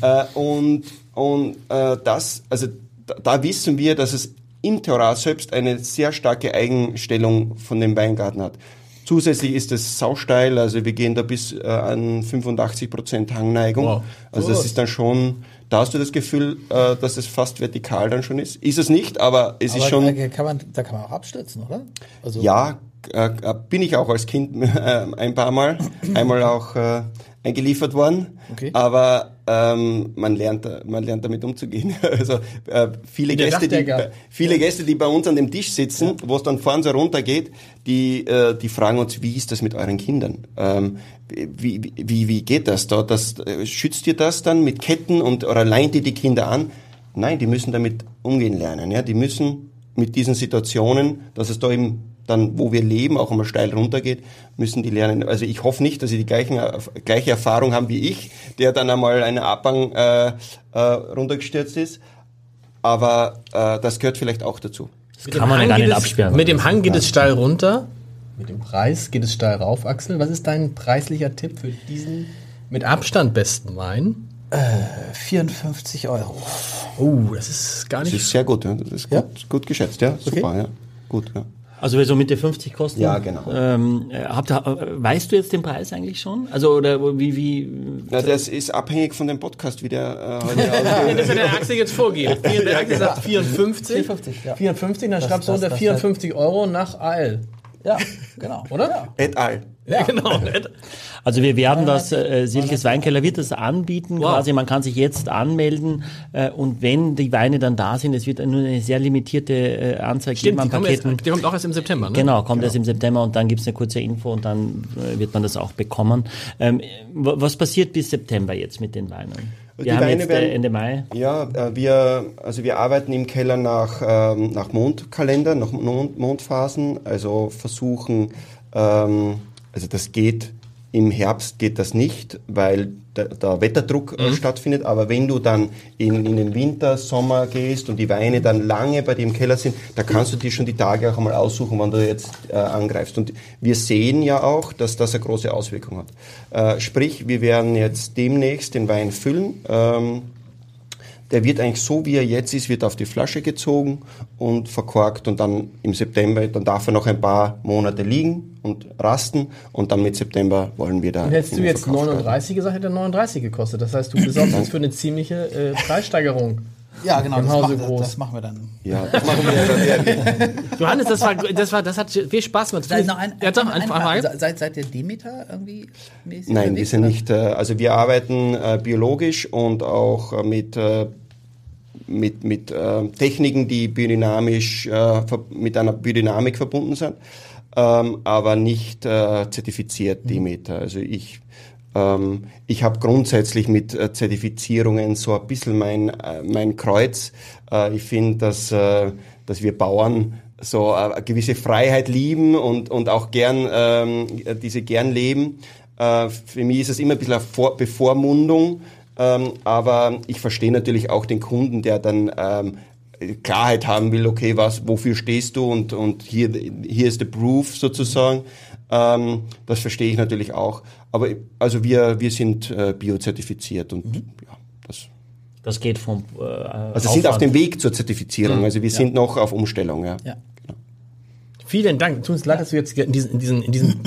äh, und und äh, das, also da, da wissen wir, dass es im Terroir selbst eine sehr starke Eigenstellung von dem Weingarten hat. Zusätzlich ist es sausteil, also wir gehen da bis äh, an 85 Prozent Hangneigung. Wow. Also das ist dann schon, da hast du das Gefühl, äh, dass es fast vertikal dann schon ist. Ist es nicht, aber es ist Aber schon. da kann man, da kann man auch abstürzen, oder? Also, Ja, äh, äh, bin ich auch als Kind äh, ein paar Mal, einmal auch äh, eingeliefert worden. Okay. Aber ähm, man lernt, man lernt damit umzugehen. Also äh, viele Gäste, die, Dachdecker. viele Gäste, die bei uns an dem Tisch sitzen, wo es dann vorne so runtergeht, die, äh, die fragen uns, wie ist das mit euren Kindern? Ähm, wie, wie, wie, wie geht das da? Das, äh, schützt ihr das dann mit Ketten und oder leint ihr die Kinder an? Nein, die müssen damit umgehen lernen. Ja, die müssen mit diesen Situationen, dass es da eben dann, wo wir leben, auch einmal steil runtergeht, müssen die lernen. Also ich hoffe nicht, dass sie die gleichen, gleiche Erfahrung haben wie ich, der dann einmal eine Abhang äh, äh, runtergestürzt ist. Aber äh, das gehört vielleicht auch dazu. Mit kann man ja Hang gar geht nicht absperren. Mit dem Hang geht es steil runter. Mit dem Preis geht es steil rauf, Axel. Was ist dein preislicher Tipp für diesen mit Abstand besten Wein? 54 Euro. Oh, das ist gar Das nicht. ist sehr gut, ja. das ist Ja? gut, gut geschätzt, ja, super, ja, gut, ja. Also wir so Mitte 50 kosten. Ja, genau. Ähm, äh, habt ihr, äh, weißt du jetzt den Preis eigentlich schon? Also oder wie wie? Ja, das ist abhängig von dem Podcast, wie der äh, heute Ja, das wird der Axel jetzt vorgeben. Vier- Der Axel sagt 54. 54, ja. 54, dann Das- schreibst du unter das- 54 Euro nach AL. Ja, genau. Oder? Ja. Et al. Ja, genau. Also wir werden das, äh, Silkes Weinkeller wird das anbieten Wow. quasi, man kann sich jetzt anmelden äh, und wenn die Weine dann da sind, es wird nur eine sehr limitierte äh, Anzahl Stimmt, geben die, an erst, Paketen. die kommt auch erst im September, ne? Genau, kommt erst im September und dann gibt's eine kurze Info und dann äh, wird man das auch bekommen. Ähm, was passiert bis September jetzt mit den Weinen? Wir Die haben Weine jetzt äh, werden- Ende Mai. Ja, äh, wir, also wir arbeiten im Keller nach, ähm, nach Mondkalender, nach Mond, Mondphasen, also versuchen, ähm, also das geht Im Herbst geht das nicht, weil der, der Wetterdruck äh, stattfindet. Aber wenn du dann in, in den Winter, Sommer gehst und die Weine dann lange bei dir im Keller sind, da kannst du dir schon die Tage auch einmal aussuchen, wann du jetzt äh, angreifst. Und wir sehen ja auch, dass das eine große Auswirkung hat. Äh, sprich, wir werden jetzt demnächst den Wein füllen. Ähm, der wird eigentlich so, wie er jetzt ist, wird auf die Flasche gezogen und verkorkt und dann im September, dann darf er noch ein paar Monate liegen und rasten und dann mit September wollen wir da. Und hättest du jetzt Verkauf starten. 39 gesagt, hätte er 39 gekostet. Das heißt, du besorgst jetzt für eine ziemliche äh, Preissteigerung. Ja, genau, das, Hause das machen wir dann. Ja, das machen wir dann. Johannes, das war, das war, das hat viel Spaß gemacht. Vielleicht noch ein, ja, doch, ein, ein, ein, ein, Se- seid, seid ihr Demeter irgendwie mäßig? Nein, wir sind nicht, äh, also wir arbeiten äh, biologisch und auch äh, mit, äh, mit, mit äh, Techniken, die biodynamisch, äh, mit einer Biodynamik verbunden sind, ähm, aber nicht äh, zertifiziert Demeter. Also ich, ich habe grundsätzlich mit äh, Zertifizierungen so ein bisschen mein, äh, mein Kreuz. Äh, ich finde, dass, dass wir Bauern so eine gewisse Freiheit lieben und, und auch gern ähm, diese gern leben. Für mich ist es immer ein bisschen eine Vor Bevormundung, ähm, aber ich verstehe natürlich auch den Kunden, der dann ähm, Klarheit haben will, okay, was, wofür stehst du und, und hier, hier ist der Proof sozusagen. Ähm, das verstehe ich natürlich auch. Aber also wir, wir sind äh, biozertifiziert und ja, das. Das geht vom äh, Also sind auf dem Weg zur Zertifizierung. Also wir sind noch auf Umstellung, ja. Ja. Vielen Dank. Tut uns leid, dass du jetzt in diesen, in diesen, in diesen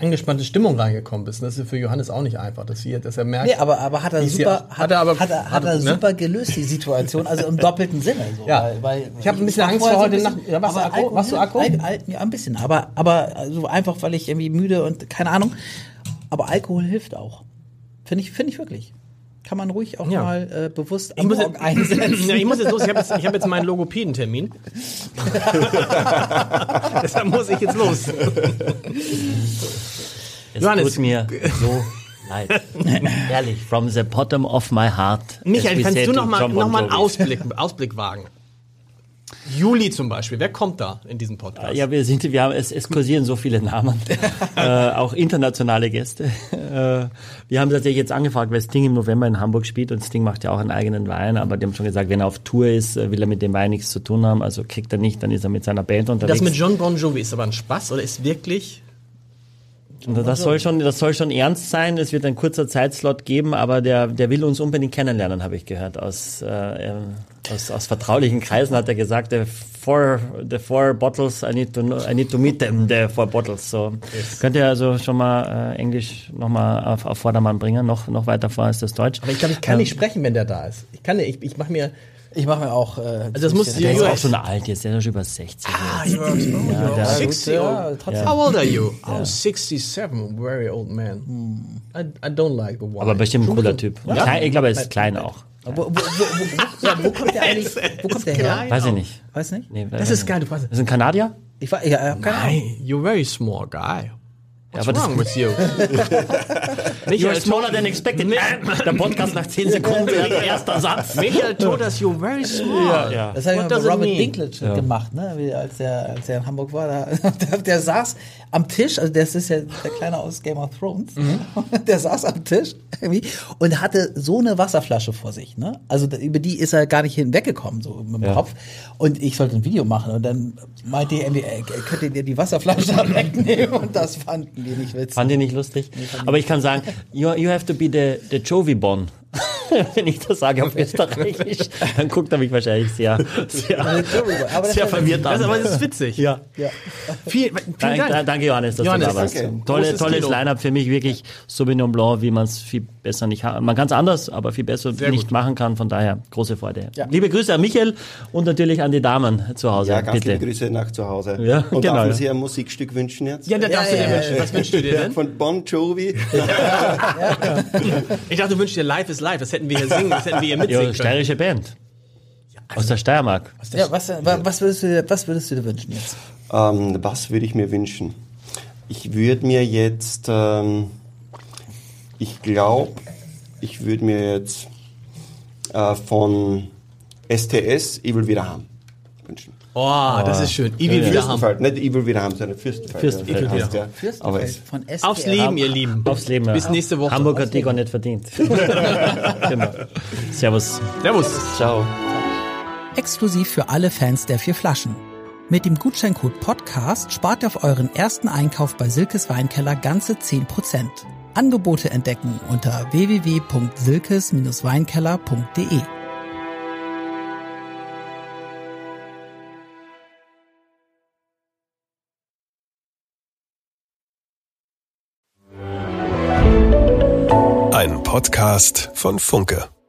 angespannte Stimmung reingekommen bist. Das ist für Johannes auch nicht einfach, dass, wir, dass er merkt. Nee, aber, aber hat er super, hier- hat, hat er aber- hat er, hat er ne? super gelöst, die Situation, also im doppelten Sinne. So, Ja. weil, weil Ich hab ein bisschen Angst vor so heute Nacht. Ja, warst du Akku? Warst du Akku? Al, Al, ja, ein bisschen, aber, aber also einfach, weil ich irgendwie müde und keine Ahnung. Aber Alkohol hilft auch. Finde ich, finde ich wirklich. Kann man ruhig auch Ja. mal äh, bewusst ich am muss, Morgen jetzt, einsetzen. ja, ich muss jetzt los. Ich habe jetzt, ich hab jetzt meinen Logopädentermin. Deshalb muss ich jetzt los. Es Johannes. tut mir so leid. Ehrlich, from the bottom of my heart. Michael, kannst du to noch mal, John Bon noch mal einen. Ausblick, Ausblick wagen? Juli zum Beispiel. Wer kommt da in diesem Podcast? Ja, wir sind, wir haben, es, es kursieren so viele Namen, äh, auch internationale Gäste. Äh, wir haben tatsächlich jetzt angefragt, weil Sting im November in Hamburg spielt und Sting macht ja auch einen eigenen Wein, aber die haben schon gesagt, wenn er auf Tour ist, äh, will er mit dem Wein nichts zu tun haben, also kriegt er nicht, dann ist er mit seiner Band unterwegs. Das mit John Bon Jovi ist aber ein Spaß oder ist wirklich das soll schon, das soll schon ernst sein. Es wird ein kurzer Zeitslot geben, aber der, der will uns unbedingt kennenlernen, habe ich gehört. Aus, äh, äh, aus, aus vertraulichen Kreisen hat er gesagt, the four, the four bottles, I need to, I need to meet them, the four bottles. So könnt ihr also schon mal äh, Englisch nochmal auf, auf Vordermann bringen, noch, noch weiter vor als das Deutsch. Aber ich glaube, ich kann nicht sprechen, wenn der da ist. Ich kann nicht, ich, ich mache mir. Ich mache mir auch. Äh, Also das muss Der ist auch schon alt jetzt, der ist schon über 60. Ah, you're, oh, Ja, you're der- 60 Ja, trotzdem. How old are you? Oh, 67, very old man. I, I don't like the wine. Aber bestimmt ein cooler Typ. Ja? Klein, ich glaube, er ist klein auch. Wo, wo, wo, wo, ja, wo kommt der eigentlich? Wo kommt der her? Weiß ich nicht. Weiß nicht? Nee, Das ist ich geil, nicht. du weißt. Das ist ein Kanadier? Ich war, ja, keine Ahnung. You're very small guy. What's aber das- wrong with you? You're Michael, smaller than expected. Der Podcast nach 10 Sekunden, der erster Satz. Michael told us you're very small. ja. Das habe ich What it Robert? Dinklage gemacht, ne? Als, er, als er in Hamburg war. Da, der, der saß am Tisch, also das ist ja der Kleine aus Game of Thrones. Mhm. Der saß am Tisch irgendwie und hatte so eine Wasserflasche vor sich. Ne? Also über die ist er gar nicht hinweggekommen, so mit dem Ja. Kopf. Und ich sollte ein Video machen und dann meinte er, könnt ihr die Wasserflasche wegnehmen? Und das fanden die nicht witzig. Fand ich nicht lustig. Aber ich kann sagen, you, you have to be the, the Jovi Bon. Wenn ich das sage auf Österreichisch, dann guckt er mich wahrscheinlich sehr, sehr, sehr verwirrt an. aber das ist witzig. Ja. Viel, vielen Danke, Dank. danke, Johannes, dass Johannes, du da warst. danke. Tolle, tolles. Line-Up für mich, wirklich Sauvignon Blanc, wie man es viel besser nicht hat. Man kann es anders, aber viel besser Sehr nicht gut. machen kann. Von daher, große Freude. Ja. Liebe Grüße an Michael und natürlich an die Damen zu Hause. Ja, ganz bitte. liebe Grüße nach zu Hause. Ja, Und genau, darf man ja. sich ein Musikstück wünschen jetzt? Ja, da darfst Ja, du dir ja, wünschen. Was wünschst du dir denn? Von Bon Jovi. Ich dachte, du wünschst dir Live is Live. Das hätten wir hier singen, das hätten wir hier mitsingen können. steirische Band. Aus der Steiermark. Ja, was, wa- was, würdest du, dir- was würdest du dir wünschen jetzt? Ähm, was würde ich mir wünschen? Ich würde mir jetzt, ähm, ich glaube, ich würde mir jetzt äh, von STS Ich will wieder haben wünschen. Oh, das ist schön. Ich will wieder haben. Fürstenfeld, nicht Evil wieder haben, sondern Fürstenfeld. Fürstenfeld, Ja, heißt ja. ja. Fürstenfeld von SWR. Aufs Leben, ihr Lieben. Aufs Leben. ja. Bis nächste Woche. Hamburg hat die gar nicht verdient. genau. Servus. Servus. ciao. Exklusiv für alle Fans der vier Flaschen. Mit dem Gutscheincode Podcast spart ihr auf euren ersten Einkauf bei Silkes Weinkeller ganze 10%. Angebote entdecken unter www.silkes-weinkeller.de. Podcast von Funke.